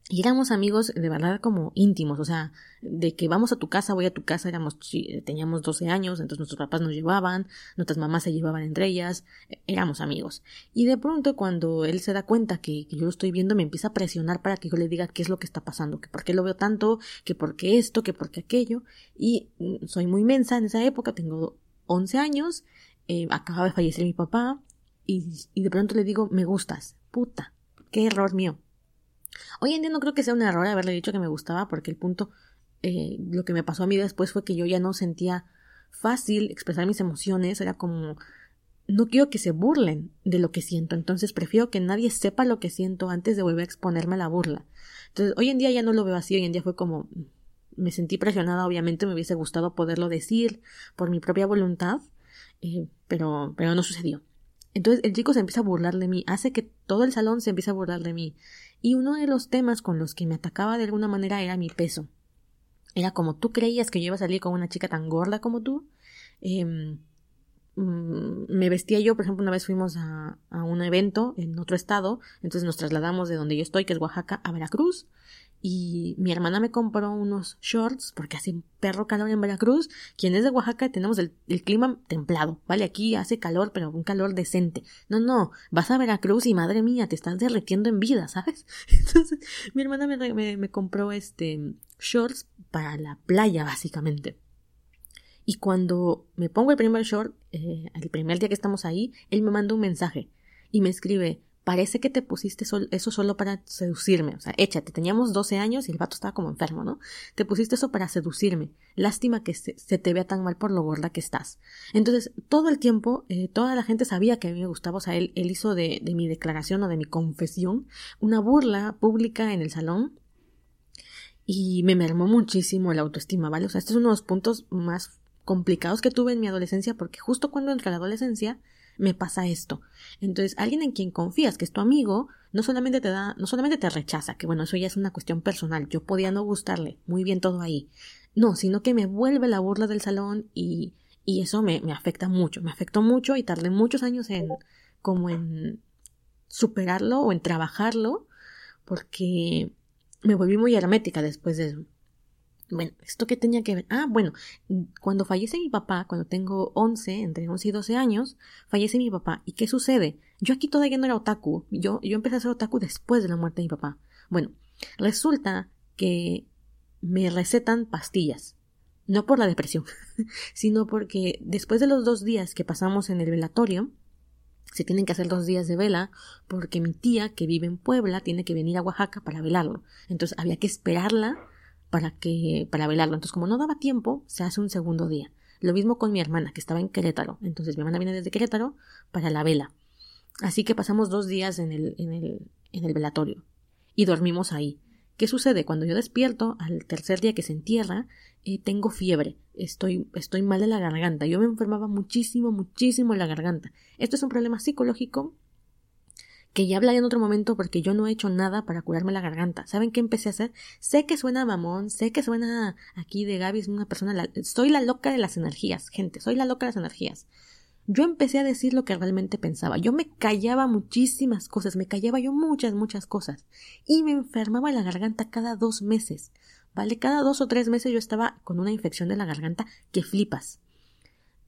Y éramos amigos de verdad como íntimos, o sea, de que vamos a tu casa, voy a tu casa, éramos, teníamos 12 años, entonces nuestros papás nos llevaban, nuestras mamás se llevaban entre ellas, e, éramos amigos. Y de pronto cuando él se da cuenta que, yo lo estoy viendo, me empieza a presionar para que yo le diga qué es lo que está pasando, que por qué lo veo tanto, que por qué esto, que por qué aquello. Y mm, soy muy mensa en esa época, tengo 11 años, eh, acaba de fallecer mi papá, y, y de pronto le digo, me gustas, puta, qué error mío. Hoy en día no creo que sea un error haberle dicho que me gustaba, porque el punto, eh, lo que me pasó a mí después fue que yo ya no sentía fácil expresar mis emociones, era como, no quiero que se burlen de lo que siento, entonces prefiero que nadie sepa lo que siento antes de volver a exponerme a la burla. Entonces, hoy en día ya no lo veo así, hoy en día fue como, me sentí presionada, obviamente me hubiese gustado poderlo decir por mi propia voluntad, eh, pero, pero no sucedió. Entonces el chico se empieza a burlar de mí, hace que todo el salón se empiece a burlar de mí. Y uno de los temas con los que me atacaba de alguna manera era mi peso. Era como tú creías que yo iba a salir con una chica tan gorda como tú. Eh, me vestía yo, por ejemplo, una vez fuimos a, a, un evento en otro estado, entonces nos trasladamos de donde yo estoy, que es Oaxaca, a Veracruz, y mi hermana me compró unos shorts porque hace un perro calor en Veracruz. Quien es de Oaxaca tenemos el, clima templado, ¿vale? Aquí hace calor, pero un calor decente. No, no, vas a Veracruz y madre mía, te estás derretiendo en vida, ¿sabes? Entonces, mi hermana me, me, compró este shorts para la playa, básicamente. Y cuando me pongo el primer short, eh, el primer día que estamos ahí, él me manda un mensaje y me escribe, parece que te pusiste eso solo para seducirme. O sea, échate, teníamos 12 años y el vato estaba como enfermo, ¿no? Te pusiste eso para seducirme. Lástima que se, te vea tan mal por lo gorda que estás. Entonces, todo el tiempo, eh, toda la gente sabía que a mí me gustaba. O sea, él, él hizo de, de mi declaración o de mi confesión una burla pública en el salón y me mermó muchísimo la autoestima, ¿vale? O sea, este es uno de los puntos más complicados que tuve en mi adolescencia porque justo cuando entré a la adolescencia me pasa esto. Entonces, alguien en quien confías, que es tu amigo, no solamente te da, no solamente te rechaza, que bueno, eso ya es una cuestión personal, yo podía no gustarle, muy bien todo ahí. No, sino que me vuelve la burla del salón y, y eso me, me afecta mucho, me afectó mucho y tardé muchos años en, como en superarlo o en trabajarlo, porque me volví muy hermética después de. Bueno, ¿esto qué tenía que ver? Ah, bueno, cuando fallece mi papá, cuando tengo 11, entre 11 y 12 años, fallece mi papá. ¿Y qué sucede? Yo aquí todavía no era otaku. Yo, yo empecé a ser otaku después de la muerte de mi papá. Bueno, resulta que me recetan pastillas. No por la depresión, sino porque después de los dos días que pasamos en el velatorio, se tienen que hacer dos días de vela porque mi tía, que vive en Puebla, tiene que venir a Oaxaca para velarlo. Entonces había que esperarla para que para velarlo. Entonces, como no daba tiempo, se hace un segundo día. Lo mismo con mi hermana, que estaba en Querétaro. Entonces, mi hermana viene desde Querétaro para la vela. Así que pasamos dos días en el, en el, en el velatorio. Y dormimos ahí. ¿Qué sucede? Cuando yo despierto, al tercer día que se entierra, eh, tengo fiebre, estoy, estoy mal de la garganta. Yo me enfermaba muchísimo, muchísimo en la garganta. Esto es un problema psicológico que ya hablaré en otro momento porque yo no he hecho nada para curarme la garganta. ¿Saben qué empecé a hacer? Sé que suena mamón, sé que suena aquí de Gaby, es una persona, soy la loca de las energías, gente, soy la loca de las energías. Yo empecé a decir lo que realmente pensaba. Yo me callaba muchísimas cosas, me callaba yo muchas, muchas cosas. Y me enfermaba la garganta cada dos meses. ¿Vale? Cada dos o tres meses yo estaba con una infección de la garganta que flipas.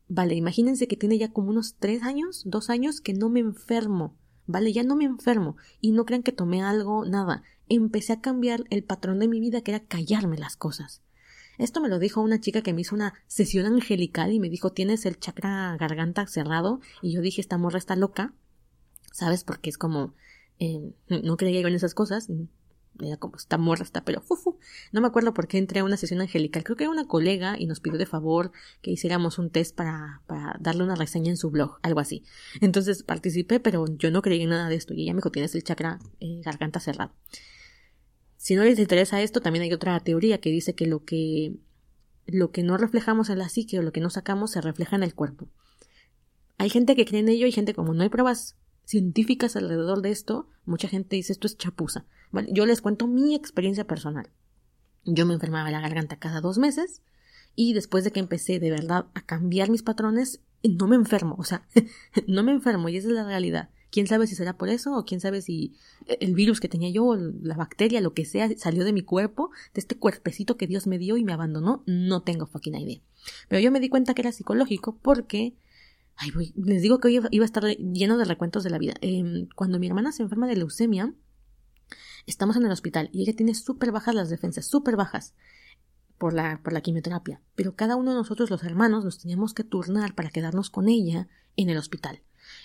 Vale, imagínense que tiene ya como unos tres años, dos años que no me enfermo. Vale, ya no me enfermo. Y no crean que tomé algo, nada. Empecé a cambiar el patrón de mi vida que era callarme las cosas. Esto me lo dijo una chica que me hizo una sesión angelical y me dijo tienes el chakra garganta cerrado y yo dije esta morra está loca, ¿sabes? Porque es como eh, no creía yo en esas cosas, era como esta morra está pero fufu. No me acuerdo por qué entré a una sesión angelical, creo que era una colega y nos pidió de favor que hiciéramos un test para, para darle una reseña en su blog, algo así. Entonces participé, pero yo no creía en nada de esto y ella me dijo tienes el chakra eh, garganta cerrado. Si no les interesa esto, también hay otra teoría que dice que lo que lo que no reflejamos en la psique o lo que no sacamos se refleja en el cuerpo. Hay gente que cree en ello y gente como no hay pruebas científicas alrededor de esto, mucha gente dice esto es chapuza. Yo les cuento mi experiencia personal. Yo me enfermaba la garganta cada dos meses y después de que empecé de verdad a cambiar mis patrones, no me enfermo, o sea, no me enfermo y esa es la realidad. Quién sabe si será por eso o quién sabe si el virus que tenía yo, la bacteria, lo que sea, salió de mi cuerpo, de este cuerpecito que Dios me dio y me abandonó. No tengo fucking idea. Pero yo me di cuenta que era psicológico porque les digo que hoy iba a estar lleno de recuentos de la vida. Em, cuando mi hermana se enferma de leucemia, estamos en el hospital y ella tiene súper bajas las defensas, súper bajas por la, por la quimioterapia. Pero cada uno de nosotros, los hermanos, nos teníamos que turnar para quedarnos con ella en el hospital.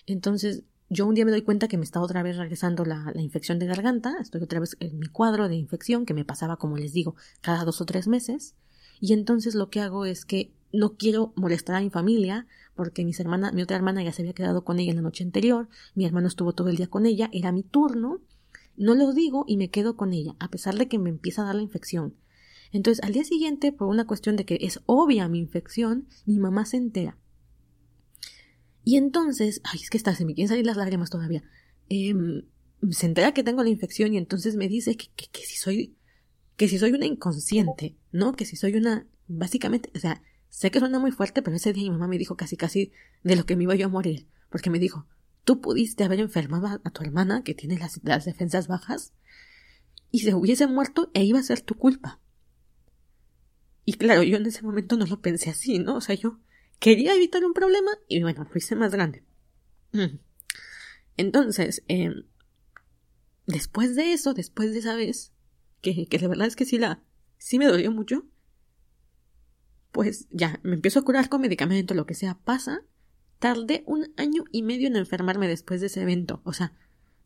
Entonces, yo un día me doy cuenta que me está otra vez regresando la, infección de garganta, estoy otra vez en mi cuadro de infección que me pasaba, como les digo, cada dos o tres meses, y entonces lo que hago es que no quiero molestar a mi familia, porque mis hermanas, mi otra hermana ya se había quedado con ella en la noche anterior, mi hermano estuvo todo el día con ella, era mi turno, no lo digo y me quedo con ella, a pesar de que me empieza a dar la infección. Entonces, al día siguiente, por una cuestión de que es obvia mi infección, mi mamá se entera. Y entonces, ay, es que está, se me quieren salir las lágrimas todavía. Em, se entera que tengo la infección y entonces me dice que, que, que, si soy, que si soy una inconsciente, ¿no? Que si soy una, básicamente, o sea, sé que suena muy fuerte, pero ese día mi mamá me dijo casi casi de lo que me iba yo a morir, porque me dijo, tú pudiste haber enfermado a tu hermana que tiene las, defensas bajas y se hubiese muerto e iba a ser tu culpa. Y claro, yo en ese momento no lo pensé así, ¿no? O sea, yo, Quería evitar un problema y bueno, lo hice más grande. Mm. Entonces, em, después de eso, después de esa vez, que, que la verdad es que sí la, sí me dolió mucho, pues ya, me empiezo a curar con medicamento, lo que sea, pasa. Tardé un año y medio en enfermarme después de ese evento. O sea,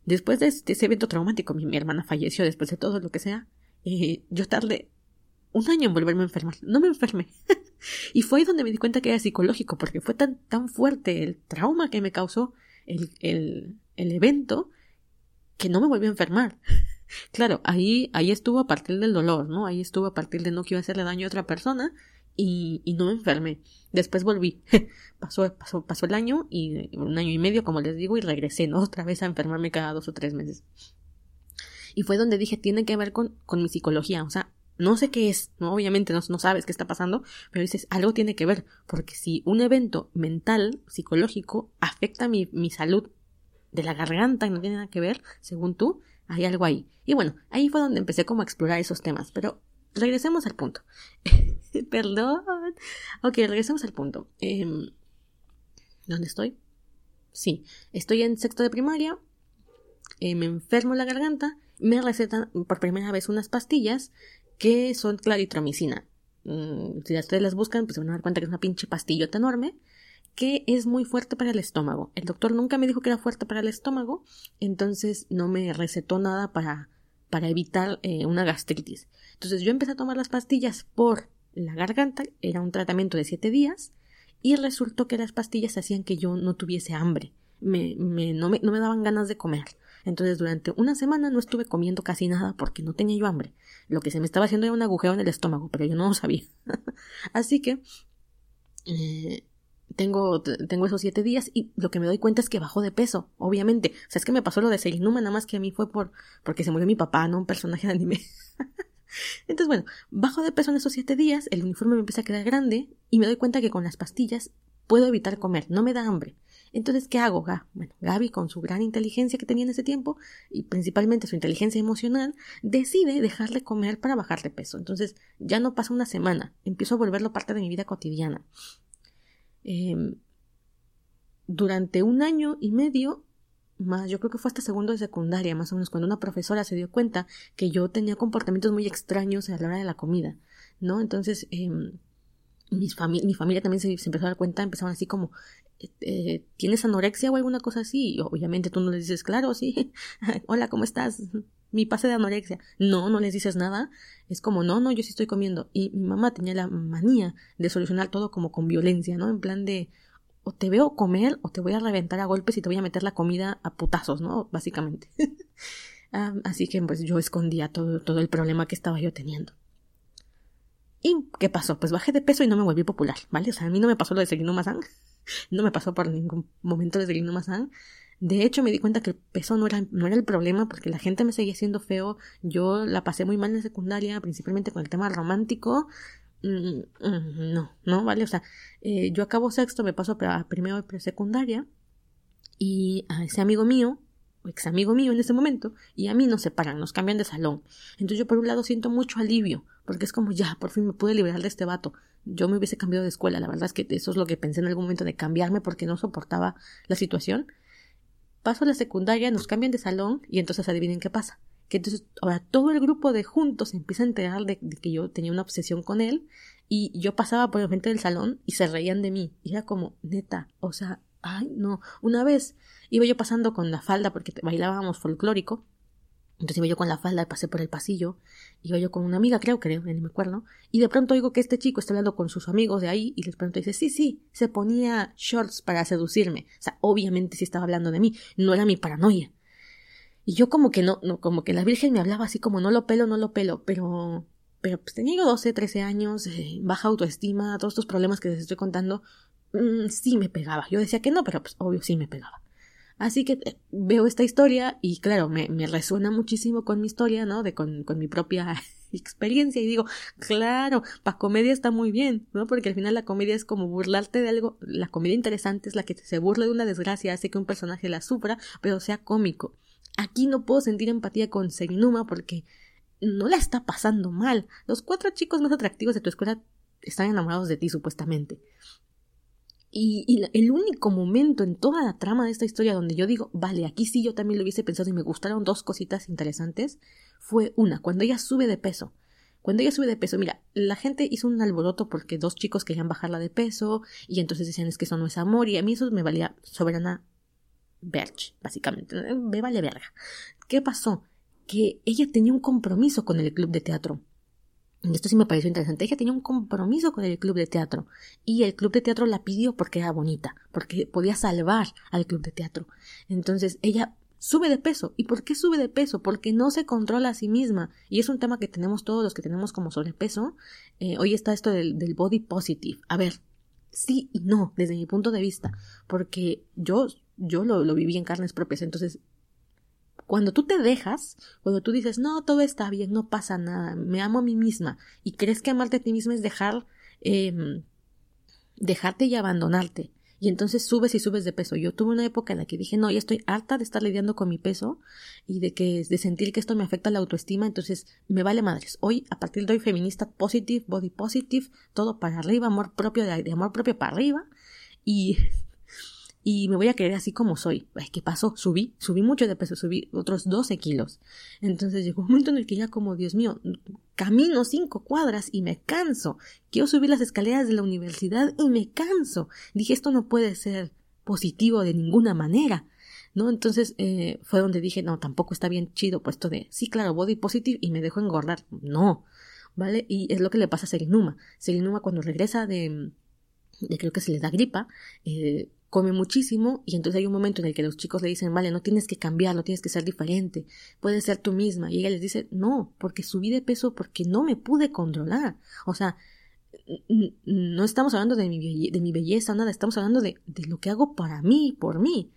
después de ese evento traumático, mi, hermana falleció después de todo lo que sea. Eh, yo tardé un año en volverme a enfermar. No me enfermé. y fue ahí donde me di cuenta que era psicológico, porque fue tan, tan fuerte el trauma que me causó el, el, el evento que no me volví a enfermar. claro, ahí, ahí estuvo a partir del dolor, ¿no? Ahí estuvo a partir de no quiero hacerle daño a otra persona y, no me enfermé. Después volví. pasó, pasó, pasó el año y un año y medio, como les digo, y regresé, ¿no? Otra vez a enfermarme cada dos o tres meses. Y fue donde dije, tiene que ver con, con mi psicología. O sea, no sé qué es, ¿no? obviamente no, no, sabes qué está pasando, pero dices, algo tiene que ver, porque si un evento mental, psicológico, afecta mi, mi salud de la garganta y no tiene nada que ver, según tú, hay algo ahí. Y bueno, ahí fue donde empecé como a explorar esos temas, pero regresemos al punto. Perdón. Ok, regresemos al punto. Em, ¿Dónde estoy? Sí, estoy en sexto de primaria, eh, me enfermo la garganta, me recetan por primera vez unas pastillas que son claritromicina. Mm, si ustedes las buscan, pues se van a dar cuenta que es una pinche pastillota enorme que es muy fuerte para el estómago. El doctor nunca me dijo que era fuerte para el estómago, entonces no me recetó nada para, para evitar eh, una gastritis. Entonces yo empecé a tomar las pastillas por la garganta, era un tratamiento de siete días, y resultó que las pastillas hacían que yo no tuviese hambre, me, me, no, me, no me daban ganas de comer. Entonces durante una semana no estuve comiendo casi nada porque no tenía yo hambre. Lo que se me estaba haciendo era un agujero en el estómago, pero yo no lo sabía. Así que eh, tengo, tengo esos siete días y lo que me doy cuenta es que bajó de peso, obviamente. O sea, es que me pasó lo de Serinuma, nada más que a mí fue por porque se murió mi papá, no un personaje de anime. Entonces, bueno, bajo de peso en esos siete días, el uniforme me empieza a quedar grande y me doy cuenta que con las pastillas puedo evitar comer, no me da hambre. Entonces, ¿qué hago? Bueno, Gaby, con su gran inteligencia que tenía en ese tiempo, y principalmente su inteligencia emocional, decide dejarle comer para bajar de peso. Entonces, ya no pasa una semana, empiezo a volverlo parte de mi vida cotidiana. Em, durante un año y medio, más yo creo que fue hasta segundo de secundaria, más o menos, cuando una profesora se dio cuenta que yo tenía comportamientos muy extraños a la hora de la comida, ¿no? Entonces, eh, mi familia también se, empezó a dar cuenta, empezaban así como, eh, ¿tienes anorexia o alguna cosa así? Y obviamente tú no les dices, claro, sí, hola, ¿cómo estás? Mi pase de anorexia. No, no les dices nada. Es como, no, no, yo sí estoy comiendo. Y mi mamá tenía la manía de solucionar todo como con violencia, ¿no? En plan de, o te veo comer o te voy a reventar a golpes y te voy a meter la comida a putazos, ¿no? Básicamente. Ah, así que pues yo escondía todo, todo el problema que estaba yo teniendo. ¿Y qué pasó? Pues bajé de peso y no me volví popular, ¿vale? O sea, a mí no me pasó lo de seguir más no me pasó por ningún momento desde el Mazán. De hecho, me di cuenta que el peso no era, no era el problema porque la gente me seguía siendo feo. Yo la pasé muy mal en secundaria, principalmente con el tema romántico. Mm, mm, no, no, ¿vale? O sea, eh, yo acabo sexto, me paso a primero de secundaria y a ese amigo mío, o ex amigo mío en ese momento, y a mí nos separan, nos cambian de salón. Entonces yo por un lado siento mucho alivio, porque es como ya, por fin me pude liberar de este vato yo me hubiese cambiado de escuela. La verdad es que eso es lo que pensé en algún momento de cambiarme porque no soportaba la situación. Paso a la secundaria, nos cambian de salón y entonces adivinen qué pasa. Que entonces ahora todo el grupo de juntos empieza a enterar de, que yo tenía una obsesión con él y yo pasaba por el frente del salón y se reían de mí. Y era como, neta, o sea, ay, no. Una vez iba yo pasando con la falda porque bailábamos folclórico entonces iba yo con la falda pasé por el pasillo, iba yo con una amiga, creo, creo, ni me acuerdo, y de pronto oigo que este chico está hablando con sus amigos de ahí y les pregunto, dice, sí, sí, se ponía shorts para seducirme. O sea, obviamente sí estaba hablando de mí, no era mi paranoia. Y yo como que no, no como que la Virgen me hablaba así como no lo pelo, no lo pelo, pero, pero pues tenía yo 12, 13 años, eh, baja autoestima, todos estos problemas que les estoy contando, mm, sí me pegaba. Yo decía que no, pero pues obvio sí me pegaba. Así que eh, veo esta historia y claro, me, me resuena muchísimo con mi historia, ¿no? De con, con mi propia experiencia y digo, claro, para comedia está muy bien, ¿no? Porque al final la comedia es como burlarte de algo, la comedia interesante es la que se burla de una desgracia, hace que un personaje la sufra, pero sea cómico. Aquí no puedo sentir empatía con Serinuma porque no la está pasando mal. Los cuatro chicos más atractivos de tu escuela están enamorados de ti, supuestamente. Y, el único momento en toda la trama de esta historia donde yo digo, vale, aquí sí yo también lo hubiese pensado y me gustaron dos cositas interesantes, fue una, cuando ella sube de peso. Cuando ella sube de peso, mira, la gente hizo un alboroto porque dos chicos querían bajarla de peso y entonces decían es que eso no es amor y a mí eso me valía soberana Berch, básicamente, me vale verga. ¿Qué pasó? Que ella tenía un compromiso con el club de teatro esto sí me pareció interesante. Ella tenía un compromiso con el club de teatro y el club de teatro la pidió porque era bonita, porque podía salvar al club de teatro. Entonces ella sube de peso. ¿Y por qué sube de peso? Porque no se controla a sí misma. Y es un tema que tenemos todos los que tenemos como sobrepeso. Eh, hoy está esto del, del body positive. A ver, sí y no, desde mi punto de vista. Porque yo, yo lo, lo viví en carnes propias. Entonces cuando tú te dejas, cuando tú dices, no, todo está bien, no pasa nada, me amo a mí misma, y crees que amarte a ti misma es dejar, eh, dejarte y abandonarte, y entonces subes y subes de peso. Yo tuve una época en la que dije, no, ya estoy harta de estar lidiando con mi peso y de que de sentir que esto me afecta la autoestima, entonces me vale madres. Hoy, a partir de hoy, feminista positive, body positive, todo para arriba, amor propio, de amor propio para arriba, y y me voy a querer así como soy. ¿Qué pasó? Subí, subí mucho de peso, subí otros 12 kilos. Entonces llegó un momento en el que ya como, Dios mío, camino cinco cuadras y me canso. Quiero subir las escaleras de la universidad y me canso. Dije, esto no puede ser positivo de ninguna manera. ¿no? Entonces eh, fue donde dije, no, tampoco está bien chido puesto de, sí, claro, body positive y me dejo engordar. No, ¿vale? Y es lo que le pasa a Serinuma. Serinuma cuando regresa de, de creo que se le da gripa, eh, come muchísimo y entonces hay un momento en el que los chicos le dicen, vale, no tienes que cambiar, no tienes que ser diferente, puedes ser tú misma. Y ella les dice, no, porque subí de peso porque no me pude controlar. O sea, no estamos hablando de mi, de mi belleza, nada, estamos hablando de, de lo que hago para mí, por mí.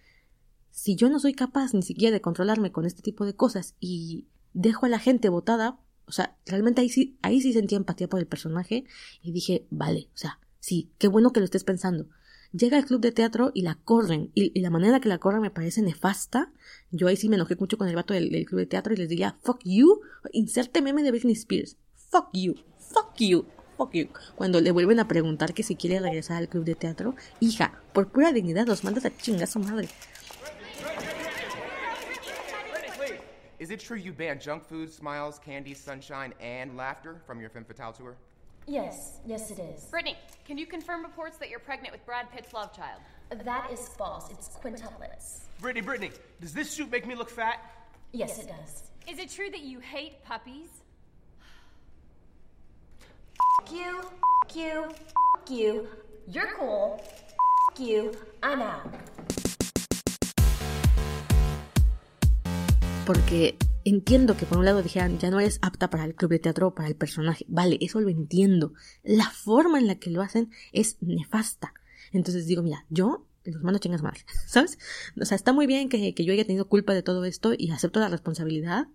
Si yo no soy capaz ni siquiera de controlarme con este tipo de cosas y dejo a la gente botada, o sea, realmente ahí sí, ahí sí sentí empatía por el personaje y dije, vale, o sea, sí, qué bueno que lo estés pensando. Llega al club de teatro y la corren, y, la manera que la corren me parece nefasta. Yo ahí sí me enojé mucho con el vato del, club de teatro y les diría, fuck you, inserte meme de Britney Spears. Fuck you, fuck you, cuando le vuelven a preguntar que si quiere regresar al club de teatro, hija, por pura dignidad los mandas a chingar madre. Is it true you banned junk food, smiles, candy, sunshine, and laughter from your Femme Fatale tour? Yes, yes it is. Brittany, can you confirm reports that you're pregnant with Brad Pitt's love child? That is false. It's quintuplets. Brittany, Brittany, does this suit make me look fat? Yes, it does. Is it true that you hate puppies? you, you, you. You're cool. you. I'm out. Porque entiendo que por un lado dijeran, ya no eres apta para el club de teatro o para el personaje. Vale, eso lo entiendo. La forma en la que lo hacen es nefasta. Entonces digo, mira, yo los mando chingas mal, ¿sabes? O sea, está muy bien que, que yo haya tenido culpa de todo esto y acepto la responsabilidad,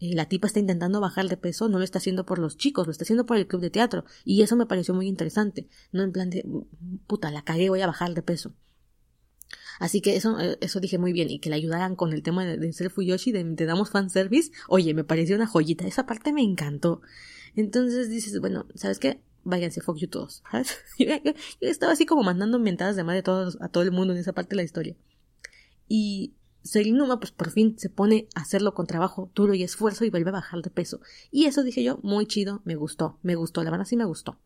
eh, la tipa está intentando bajar de peso, no lo está haciendo por los chicos, lo está haciendo por el club de teatro. Y eso me pareció muy interesante. No en plan de, puta, la cagué, voy a bajar de peso. Así que eso, eh, eso dije muy bien. Y que le ayudaran con el tema de, ser Fuyoshi, de te damos fanservice. Oye, me pareció una joyita. Esa parte me encantó. Entonces dices, bueno, ¿sabes qué? Váyanse, fuck you todos. Yo, estaba así como mandando mentadas de madre a, todos, a todo el mundo en esa parte de la historia. Y Serinuma pues por fin se pone a hacerlo con trabajo duro y esfuerzo y vuelve a bajar de peso. Y eso dije yo, muy chido, me gustó, me gustó, la verdad sí me gustó.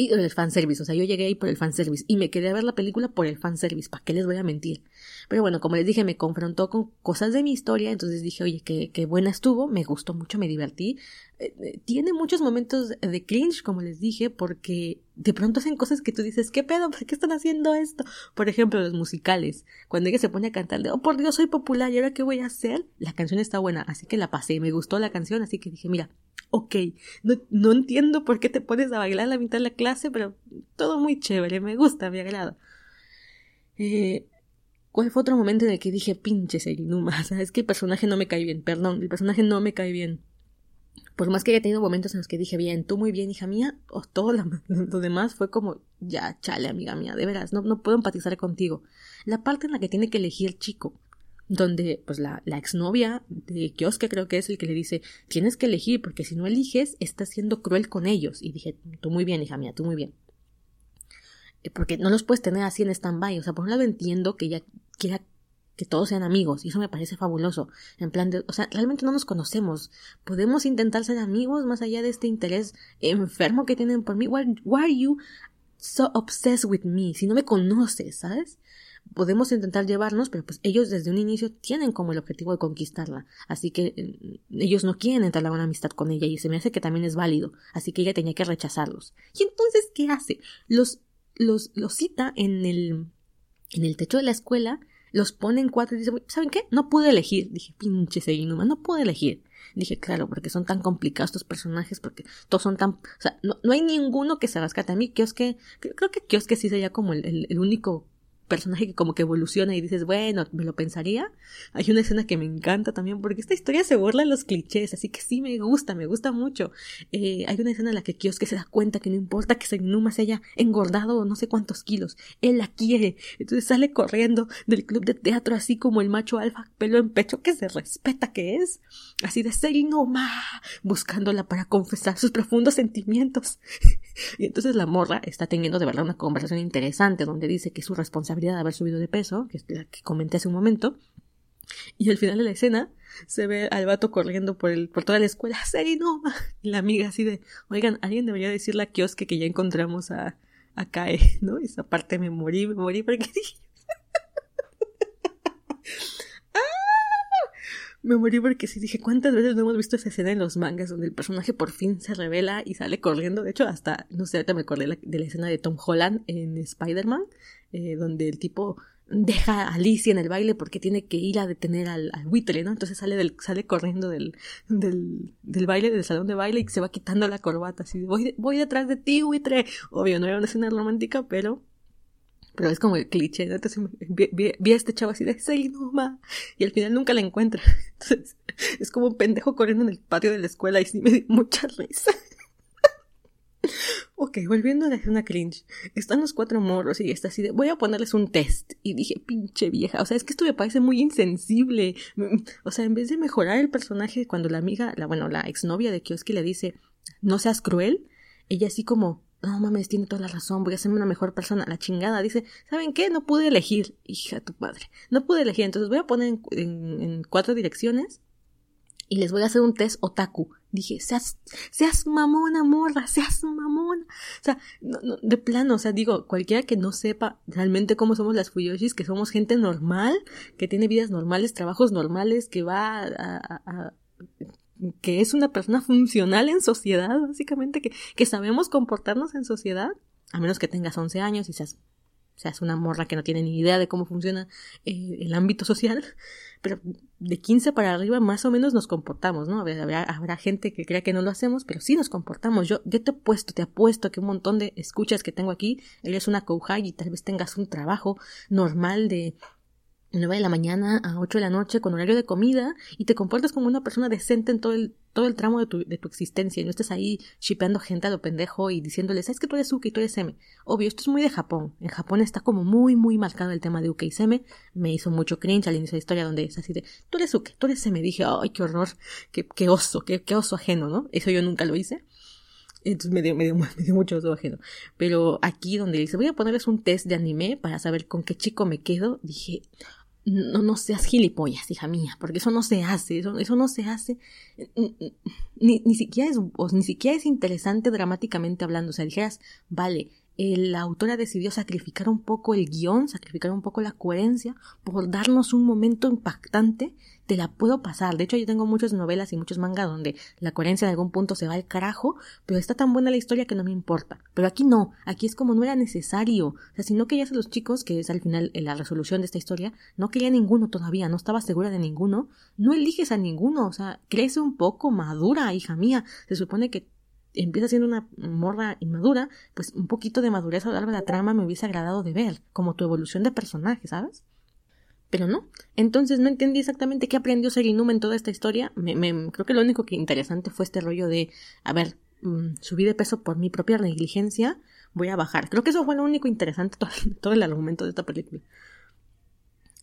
Y el fanservice, o sea, yo llegué ahí por el fanservice y me quedé a ver la película por el fanservice, ¿para qué les voy a mentir? Pero bueno, como les dije, me confrontó con cosas de mi historia, entonces dije, oye, qué, qué buena estuvo, me gustó mucho, me divertí. Eh, eh, tiene muchos momentos de cringe, como les dije, porque de pronto hacen cosas que tú dices, ¿qué pedo? ¿Por qué están haciendo esto? Por ejemplo, los musicales. Cuando ella se pone a cantar de, oh, por Dios, soy popular, ¿y ahora qué voy a hacer? La canción está buena, así que la pasé, me gustó la canción, así que dije, mira, ok, no, no entiendo por qué te pones a bailar la mitad de la clase, pero todo muy chévere, me gusta, me agrada. Eh, ¿Cuál fue otro momento en el que dije, pinche Serinuma? ¿Sabes que el personaje no me cae bien? Perdón, el personaje no me cae bien. Por más que haya tenido momentos en los que dije, bien, tú muy bien, hija mía, o todo lo, demás fue como, ya, chale, amiga mía, de veras, no, no puedo empatizar contigo. La parte en la que tiene que elegir chico, donde pues la, la exnovia de Kioske creo que es el que le dice tienes que elegir porque si no eliges estás siendo cruel con ellos y dije tú muy bien hija mía tú muy bien eh, porque no los puedes tener así en stand-by o sea por un lado entiendo que ella quiera que todos sean amigos y eso me parece fabuloso en plan de o sea realmente no nos conocemos podemos intentar ser amigos más allá de este interés enfermo que tienen por mí why, why are you so obsessed with me si no me conoces sabes podemos intentar llevarnos, pero pues ellos desde un inicio tienen como el objetivo de conquistarla. Así que eh, ellos no quieren entablar una amistad con ella y se me hace que también es válido. Así que ella tenía que rechazarlos. Y entonces, ¿qué hace? Los, los, los cita en el, en el techo de la escuela, los pone en cuatro y dice, ¿saben qué? No pude elegir. Dije, pinche Seinuma, no pude elegir. Dije, claro, porque son tan complicados estos personajes, porque todos son tan... O sea, no, no hay ninguno que se rescate a mí. Kioske, creo que Kioske sí sería como el, el único personaje que como que evoluciona y dices, bueno, me lo pensaría. Hay una escena que me encanta también porque esta historia se burla de los clichés, así que sí me gusta, me gusta mucho. Eh, hay una escena en la que Kioske se da cuenta que no importa que Senuma se haya engordado no sé cuántos kilos, él la quiere. Entonces sale corriendo del club de teatro así como el macho alfa, pelo en pecho que se respeta que es, así de Senuma, buscándola para confesar sus profundos sentimientos. y entonces la morra está teniendo de verdad una conversación interesante donde dice que su responsabilidad de haber subido de peso, que es la que comenté hace un momento. Y al final de la escena se ve al vato corriendo por, el, por toda la escuela, no Y la amiga así de, oigan, alguien debería decirle a Kiosque que ya encontramos a, a Kae, ¿no? Esa parte me morí, me morí porque dije, me morí porque sí dije, ¿cuántas veces no hemos visto esa escena en los mangas donde el personaje por fin se revela y sale corriendo? De hecho, hasta, no sé, ahorita me acordé de la escena de Tom Holland en Spider-Man, eh, donde el tipo deja a Alicia en el baile porque tiene que ir a detener al, al buitre, ¿no? Entonces sale del, sale corriendo del, del, baile, del salón de baile y se va quitando la corbata, así, voy, voy detrás de ti, buitre. Obvio, no era una escena romántica, pero pero es como el cliché, ¿no? Entonces vi, vi, a este chavo así de Seinoma y al final nunca la encuentra. Entonces es como un pendejo corriendo en el patio de la escuela y sí me dio mucha risa. Ok, volviendo a una cringe. Están los cuatro morros y está así de, voy a ponerles un test. Y dije, pinche vieja. O sea, es que esto me parece muy insensible. O sea, en vez de mejorar el personaje cuando la amiga, la, bueno, la exnovia de Kioski le dice, no seas cruel, ella así como, no mames, tiene toda la razón, voy a ser una mejor persona. La chingada dice, ¿saben qué? No pude elegir, hija tu padre. No pude elegir, entonces voy a poner en, en, en cuatro direcciones y les voy a hacer un test otaku. Dije, seas, seas mamona, morra, seas mamona. O sea, no, no, de plano, o sea, digo, cualquiera que no sepa realmente cómo somos las Fuyoshis, que somos gente normal, que tiene vidas normales, trabajos normales, que va a, que es una persona funcional en sociedad, básicamente, que, que sabemos comportarnos en sociedad, a menos que tengas 11 años y seas, seas una morra que no tiene ni idea de cómo funciona eh, el ámbito social, pero de 15 para arriba más o menos nos comportamos, ¿no? Habrá, gente que crea que no lo hacemos, pero sí nos comportamos. Yo, yo te apuesto, te apuesto que un montón de escuchas que tengo aquí, eres una kouhai y tal vez tengas un trabajo normal de 9 de la mañana a 8 de la noche con horario de comida y te comportas como una persona decente en todo el, todo el tramo de tu, de tu existencia y no estés ahí shipeando gente a lo pendejo y diciéndoles, ¿sabes que tú eres Uke y tú eres M? Obvio, esto es muy de Japón. En Japón está como muy, muy marcado el tema de Uke y Seme. Me hizo mucho cringe al inicio de la historia donde es así de, tú eres Uke, tú eres Seme. Dije, ay, qué horror, qué, qué oso, qué, qué oso ajeno, ¿no? Eso yo nunca lo hice. Entonces me dio, me dio, me dio mucho oso ajeno. Pero aquí donde dice, voy a ponerles un test de anime para saber con qué chico me quedo, dije, no, no seas gilipollas, hija mía, porque eso no se hace, eso, eso no se hace, ni, siquiera es, ni siquiera es interesante dramáticamente hablando, o sea, dijeras, vale, la autora decidió sacrificar un poco el guion, sacrificar un poco la coherencia por darnos un momento impactante, te la puedo pasar. De hecho, yo tengo muchas novelas y muchos mangas donde la coherencia en algún punto se va al carajo, pero está tan buena la historia que no me importa. Pero aquí no, aquí es como no era necesario. O sea, si no querías a los chicos, que es al final la resolución de esta historia, no quería ninguno todavía, no estaba segura de ninguno, no eliges a ninguno. O sea, crece un poco, madura, hija mía. Se supone que empieza siendo una morra inmadura, pues un poquito de madurez a lo largo de la trama me hubiese agradado de ver, como tu evolución de personaje, ¿sabes? Pero no. Entonces no entendí exactamente qué aprendió Serinuma en toda esta historia. Me, me, creo que lo único que interesante fue este rollo de, a ver, mmm, subí de peso por mi propia negligencia, voy a bajar. Creo que eso fue lo único interesante todo, todo el argumento de esta película.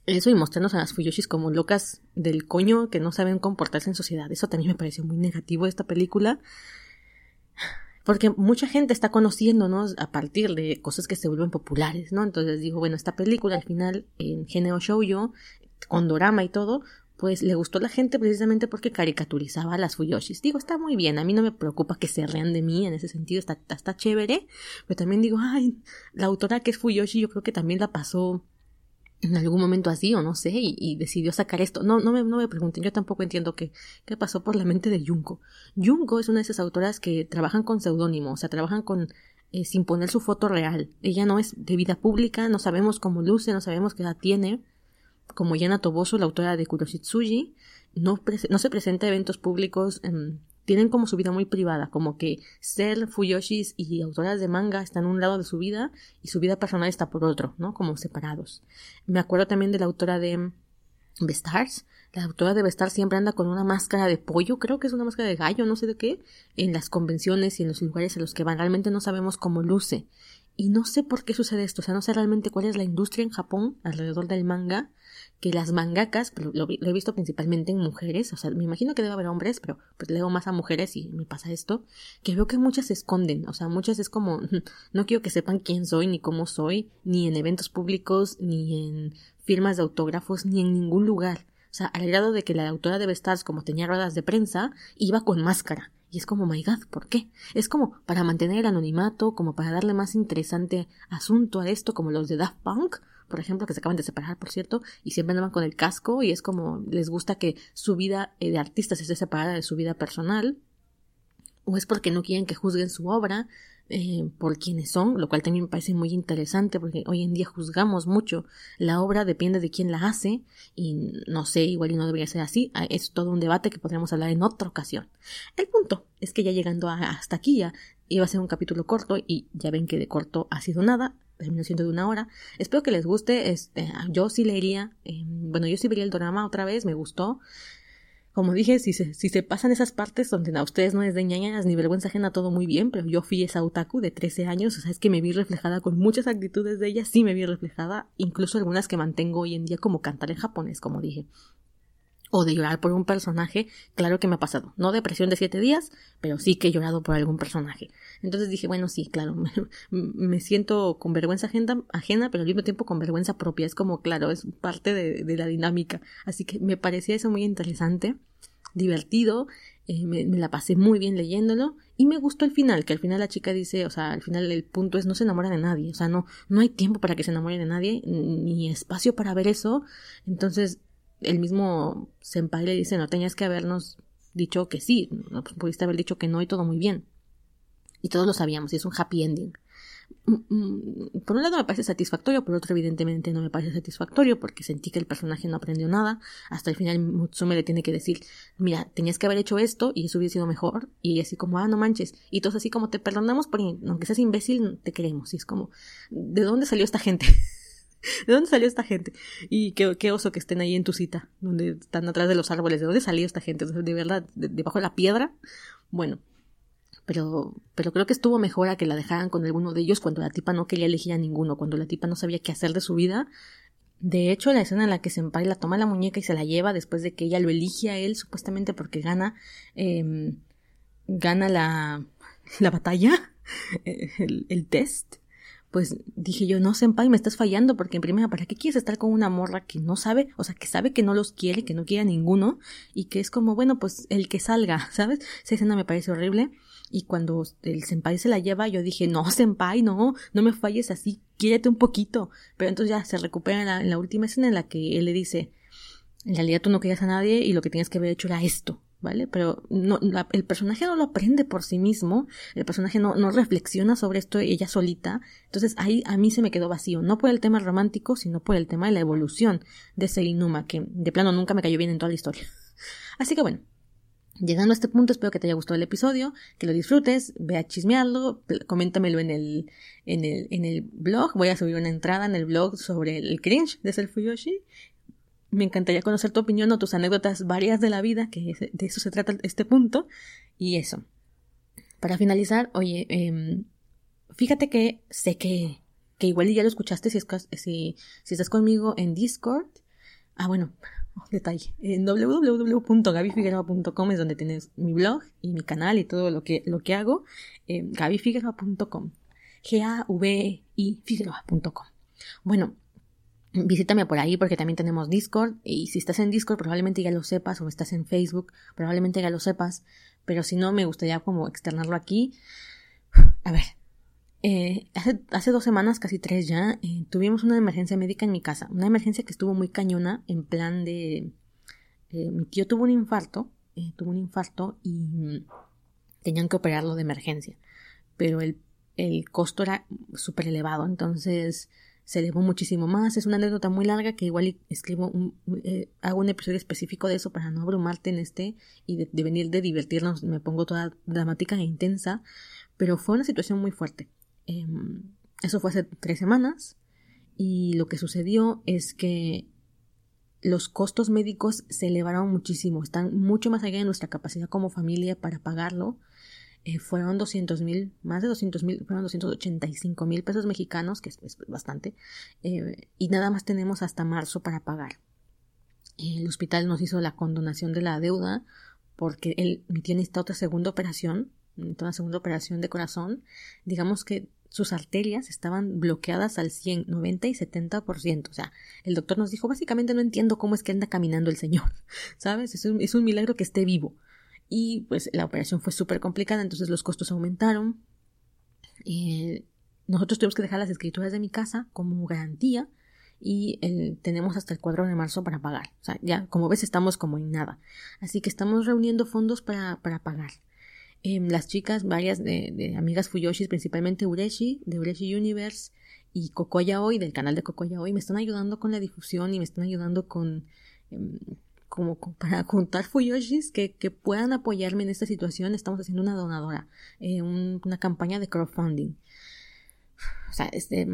Eso y mostrarnos a las Fuyoshis como locas del coño que no saben comportarse en sociedad. Eso también me pareció muy negativo de esta película porque mucha gente está conociéndonos a partir de cosas que se vuelven populares, ¿no? Entonces digo, bueno, esta película al final en género shoujo, con dorama y todo, pues le gustó a la gente precisamente porque caricaturizaba a las Fuyoshis. Digo, está muy bien, a mí no me preocupa que se rean de mí en ese sentido, está, está chévere, pero también digo, ay, la autora que es Fuyoshi yo creo que también la pasó en algún momento así o no sé y, y, decidió sacar esto. No, no me, no me pregunten, yo tampoco entiendo qué, qué pasó por la mente de Junko. Junko es una de esas autoras que trabajan con seudónimo, o sea, trabajan con eh, sin poner su foto real. Ella no es de vida pública, no sabemos cómo luce, no sabemos qué edad tiene. Como Yana Toboso, la autora de Kuroshitsuji, no, no se presenta a eventos públicos en tienen como su vida muy privada, como que ser Fuyoshis y autoras de manga están un lado de su vida y su vida personal está por otro, ¿no? Como separados. Me acuerdo también de la autora de Bestars. La autora de Bestars siempre anda con una máscara de pollo, creo que es una máscara de gallo, no sé de qué, en las convenciones y en los lugares a los que van. Realmente no sabemos cómo luce. Y no sé por qué sucede esto, o sea, no sé realmente cuál es la industria en Japón alrededor del manga, que las mangakas, lo, lo, he visto principalmente en mujeres, o sea, me imagino que debe haber hombres, pero pues leo más a mujeres y me pasa esto, que veo que muchas se esconden, o sea, muchas es como, no quiero que sepan quién soy, ni cómo soy, ni en eventos públicos, ni en firmas de autógrafos, ni en ningún lugar. O sea, al grado de que la autora de Bestars, como tenía ruedas de prensa, iba con máscara. Y es como, my God, ¿por qué? Es como para mantener el anonimato, como para darle más interesante asunto a esto, como los de Daft Punk, por ejemplo, que se acaban de separar, por cierto, y siempre andaban con el casco y es como les gusta que su vida de artistas esté separada de su vida personal, o es porque no quieren que juzguen su obra. Eh, por quienes son, lo cual también me parece muy interesante porque hoy en día juzgamos mucho la obra, depende de quién la hace y no sé, igual y no debería ser así, ah, es todo un debate que podríamos hablar en otra ocasión. El punto es que ya llegando hasta aquí ya iba a ser un capítulo corto y ya ven que de corto ha sido nada, terminó siendo de una hora. Espero que les guste, este, yo sí leería, eh, bueno, yo sí vería el drama otra vez, me gustó. Como dije, si se, si se pasan esas partes donde a ustedes no les den ñañas ni vergüenza ajena, todo muy bien, pero yo fui esa otaku de 13 años, o sea, es que me vi reflejada con muchas actitudes de ella, sí me vi reflejada, incluso algunas que mantengo hoy en día como cantar en japonés, como dije o de llorar por un personaje, claro que me ha pasado. No depresión de siete días, pero sí que he llorado por algún personaje. Entonces dije, bueno, sí, claro, me, siento con vergüenza ajena, pero al mismo tiempo con vergüenza propia. Es como, claro, es parte de, la dinámica. Así que me parecía eso muy interesante, divertido, eh, me, la pasé muy bien leyéndolo y me gustó el final, que al final la chica dice, o sea, al final el punto es no se enamora de nadie, o sea, no, no hay tiempo para que se enamore de nadie, ni espacio para ver eso. Entonces, el mismo senpai le dice, no tenías que habernos dicho que sí, no pues, pudiste haber dicho que no y todo muy bien. Y todos lo sabíamos, y es un happy ending. Mm, mm, por un lado me parece satisfactorio, por otro evidentemente no me parece satisfactorio porque sentí que el personaje no aprendió nada. Hasta el final Mutsume le tiene que decir, mira, tenías que haber hecho esto y eso hubiera sido mejor. Y así como, ah, no manches. Y todos así como te perdonamos porque aunque seas imbécil, te queremos. Y es como, ¿de dónde salió esta gente? ¿De dónde salió esta gente? Y qué, qué, oso que estén ahí en tu cita, donde están atrás de los árboles. ¿De dónde salió esta gente? ¿De verdad? ¿Debajo de la piedra? Bueno, pero, pero creo que estuvo mejor a que la dejaran con alguno de ellos cuando la tipa no quería elegir a ninguno, cuando la tipa no sabía qué hacer de su vida. De hecho, la escena en la que Senpai la toma la muñeca y se la lleva después de que ella lo elige a él, supuestamente porque gana, eh, gana la, la batalla, el test, pues dije yo, no, senpai, me estás fallando, porque en primera, ¿para qué quieres estar con una morra que no sabe, o sea, que sabe que no los quiere, que no quiere a ninguno, y que es como, bueno, pues el que salga, ¿sabes? Esa escena me parece horrible. Y cuando el senpai se la lleva, yo dije, no, senpai, no, no me falles así, quiérete un poquito. Pero entonces ya se recupera en la, en la última escena en la que él le dice, en realidad tú no querías a nadie y lo que tienes que haber hecho era esto. ¿Vale? Pero no, el personaje no lo aprende por sí mismo, el personaje no, reflexiona sobre esto ella solita, entonces ahí a mí se me quedó vacío, no por el tema romántico, sino por el tema de la evolución de ese Inuma, que de plano nunca me cayó bien en toda la historia. Así que bueno, Llegando a este punto, espero que te haya gustado el episodio, que lo disfrutes, ve a chismearlo, coméntamelo en el, en el, blog. Voy a subir una entrada en el blog sobre el cringe de Selfuyoshi me encantaría conocer tu opinión o tus anécdotas varias de la vida, que de eso se trata este punto. Y eso. Para finalizar, oye, em, fíjate que sé que, que igual ya lo escuchaste si, si, si estás conmigo en Discord. Ah, bueno, detalle. En www.gabifigueroa.com es donde tienes mi blog y mi canal y todo lo que, lo que hago. Eh. G-A-V-I Figueroa.com. Bueno, Visítame por ahí porque también tenemos Discord y si estás en Discord probablemente ya lo sepas o estás en Facebook probablemente ya lo sepas, pero si no me gustaría como externarlo aquí. A ver, eh, hace, hace, dos semanas, casi tres ya, eh, tuvimos una emergencia médica en mi casa, una emergencia que estuvo muy cañona en plan de... Eh, mi tío tuvo un infarto, tuvo un infarto y tenían que operarlo de emergencia, pero el, el costo era súper elevado, entonces se elevó muchísimo más. Es una anécdota muy larga que igual escribo un, eh, hago un episodio específico de eso para no abrumarte en este y de, venir de divertirnos. Me pongo toda dramática e intensa, pero fue una situación muy fuerte. Em, eso fue hace tres semanas y lo que sucedió es que los costos médicos se elevaron muchísimo, están mucho más allá de nuestra capacidad como familia para pagarlo eh, fueron 200 mil, más de 200 mil, fueron 285 mil pesos mexicanos, que es, bastante, eh, y nada más tenemos hasta marzo para pagar. El hospital nos hizo la condonación de la deuda porque él, mi tía necesita otra segunda operación, una segunda operación de corazón. Digamos que sus arterias estaban bloqueadas al 100, 90 y 70%. O sea, el doctor nos dijo, básicamente no entiendo cómo es que anda caminando el señor, ¿sabes? Es un, es un milagro que esté vivo y pues la operación fue súper complicada, entonces los costos aumentaron. Eh, nosotros tuvimos que dejar las escrituras de mi casa como garantía y eh, tenemos hasta el 4 de marzo para pagar. O sea, ya como ves estamos como en nada. Así que estamos reuniendo fondos para, para pagar. em, las chicas, varias de, de amigas Fuyoshis, principalmente Ureshi, de Ureshi Universe, y Cocoya Hoy, del canal de Cocoya Hoy, me están ayudando con la difusión y me están ayudando con em, como, para juntar Fuyoshis que, que, puedan apoyarme en esta situación. Estamos haciendo una donadora, eh, una campaña de crowdfunding. O sea, este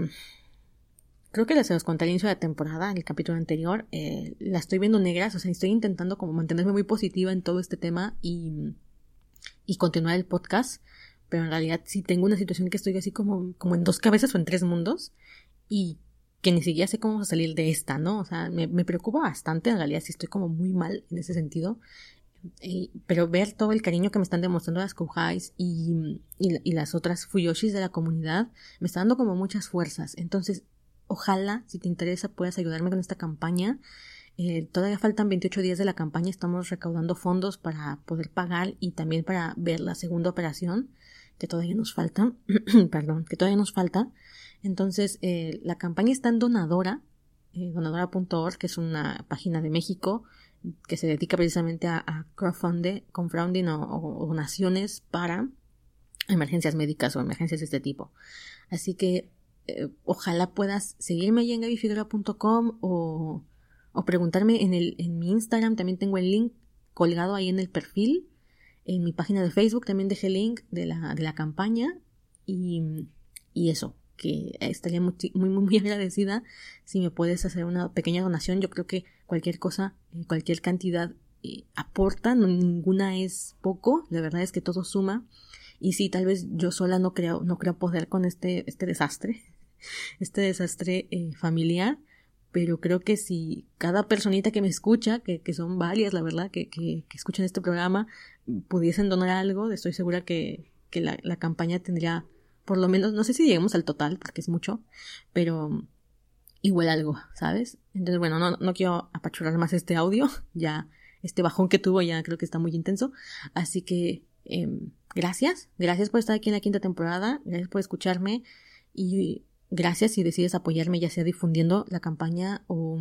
creo que les los conté al inicio de la temporada, en el capítulo anterior, eh, la estoy viendo negras, o sea, estoy intentando como mantenerme muy positiva en todo este tema y, y continuar el podcast, pero en realidad sí tengo una situación que estoy así como, como en dos cabezas o en tres mundos y que ni siquiera sé cómo salir de esta, ¿no? O sea, me, preocupa bastante, en realidad sí estoy como muy mal en ese sentido. pero ver todo el cariño que me están demostrando las Kouhais y, las otras Fuyoshis de la comunidad me está dando como muchas fuerzas. Entonces, ojalá, si te interesa, puedas ayudarme con esta campaña. Eh, todavía faltan 28 días de la campaña, estamos recaudando fondos para poder pagar y también para ver la segunda operación que todavía nos falta, perdón, que todavía nos falta. Entonces, eh, la campaña está en Donadora, eh, donadora.org, que es una página de México que se dedica precisamente a, crowdfunding, o, donaciones para emergencias médicas o emergencias de este tipo. Así que eh, ojalá puedas seguirme ahí en gabyfigura.com o, o preguntarme en, el, en mi Instagram. También tengo el link colgado ahí en el perfil en mi página de Facebook también dejé el link de la, de la campaña y, y eso, que estaría muy, muy, muy agradecida si me puedes hacer una pequeña donación. Yo creo que cualquier cosa, eh, cualquier cantidad eh, aporta, ninguna es poco, la verdad es que todo suma. Y sí, tal vez yo sola no creo, no creo poder con este, este desastre, este desastre eh, familiar, pero creo que si cada personita que me escucha, que, que son varias, la verdad, que, que, escuchan este programa, pudiesen donar algo, estoy segura que, la, campaña tendría, por lo menos, no sé si lleguemos al total, porque es mucho, pero igual algo, ¿sabes? Entonces, bueno, no, no quiero apachurar más este audio, ya este bajón que tuvo ya creo que está muy intenso, así que eh, gracias, gracias por estar aquí en la quinta temporada, gracias por escucharme y Gracias si decides apoyarme, ya sea difundiendo la campaña o,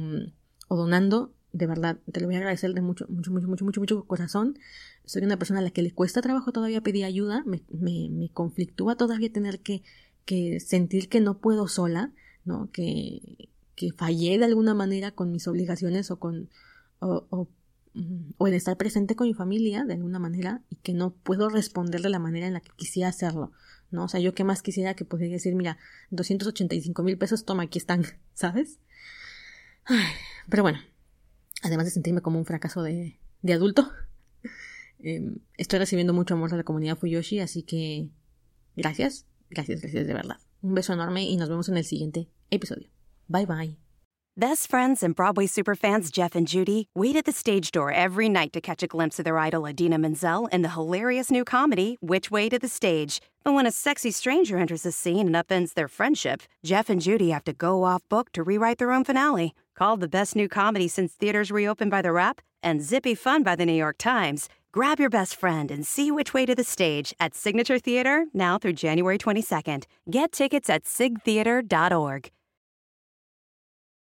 o donando. De verdad, te lo voy a agradecer de mucho, mucho, mucho, mucho, mucho, mucho corazón. Soy una persona a la que le cuesta trabajo todavía pedir ayuda. Me, me, me conflictúa todavía tener que, que sentir que no puedo sola, ¿no? Que, que fallé de alguna manera con mis obligaciones o con, o, o, o, en estar presente con mi familia de alguna manera y que no puedo responder de la manera en la que quisiera hacerlo. ¿no? O sea, yo qué más quisiera que pudiera decir, mira, 285 mil pesos, toma, aquí están, ¿sabes? Ay, pero bueno, además de sentirme como un fracaso de, de adulto, eh, estoy recibiendo mucho amor de la comunidad Fuyoshi, así que gracias, gracias, gracias de verdad. Un beso enorme y nos vemos en el siguiente episodio. Bye bye. Best friends and Broadway superfans Jeff and Judy wait at the stage door every night to catch a glimpse of their idol Adina Menzel in the hilarious new comedy, Which Way to the Stage. But when a sexy stranger enters the scene and upends their friendship, Jeff and Judy have to go off book to rewrite their own finale. Called the best new comedy since theaters reopened by The Rap and zippy fun by The New York Times, grab your best friend and see Which Way to the Stage at Signature Theater now through January 22nd. Get tickets at sigtheater.org.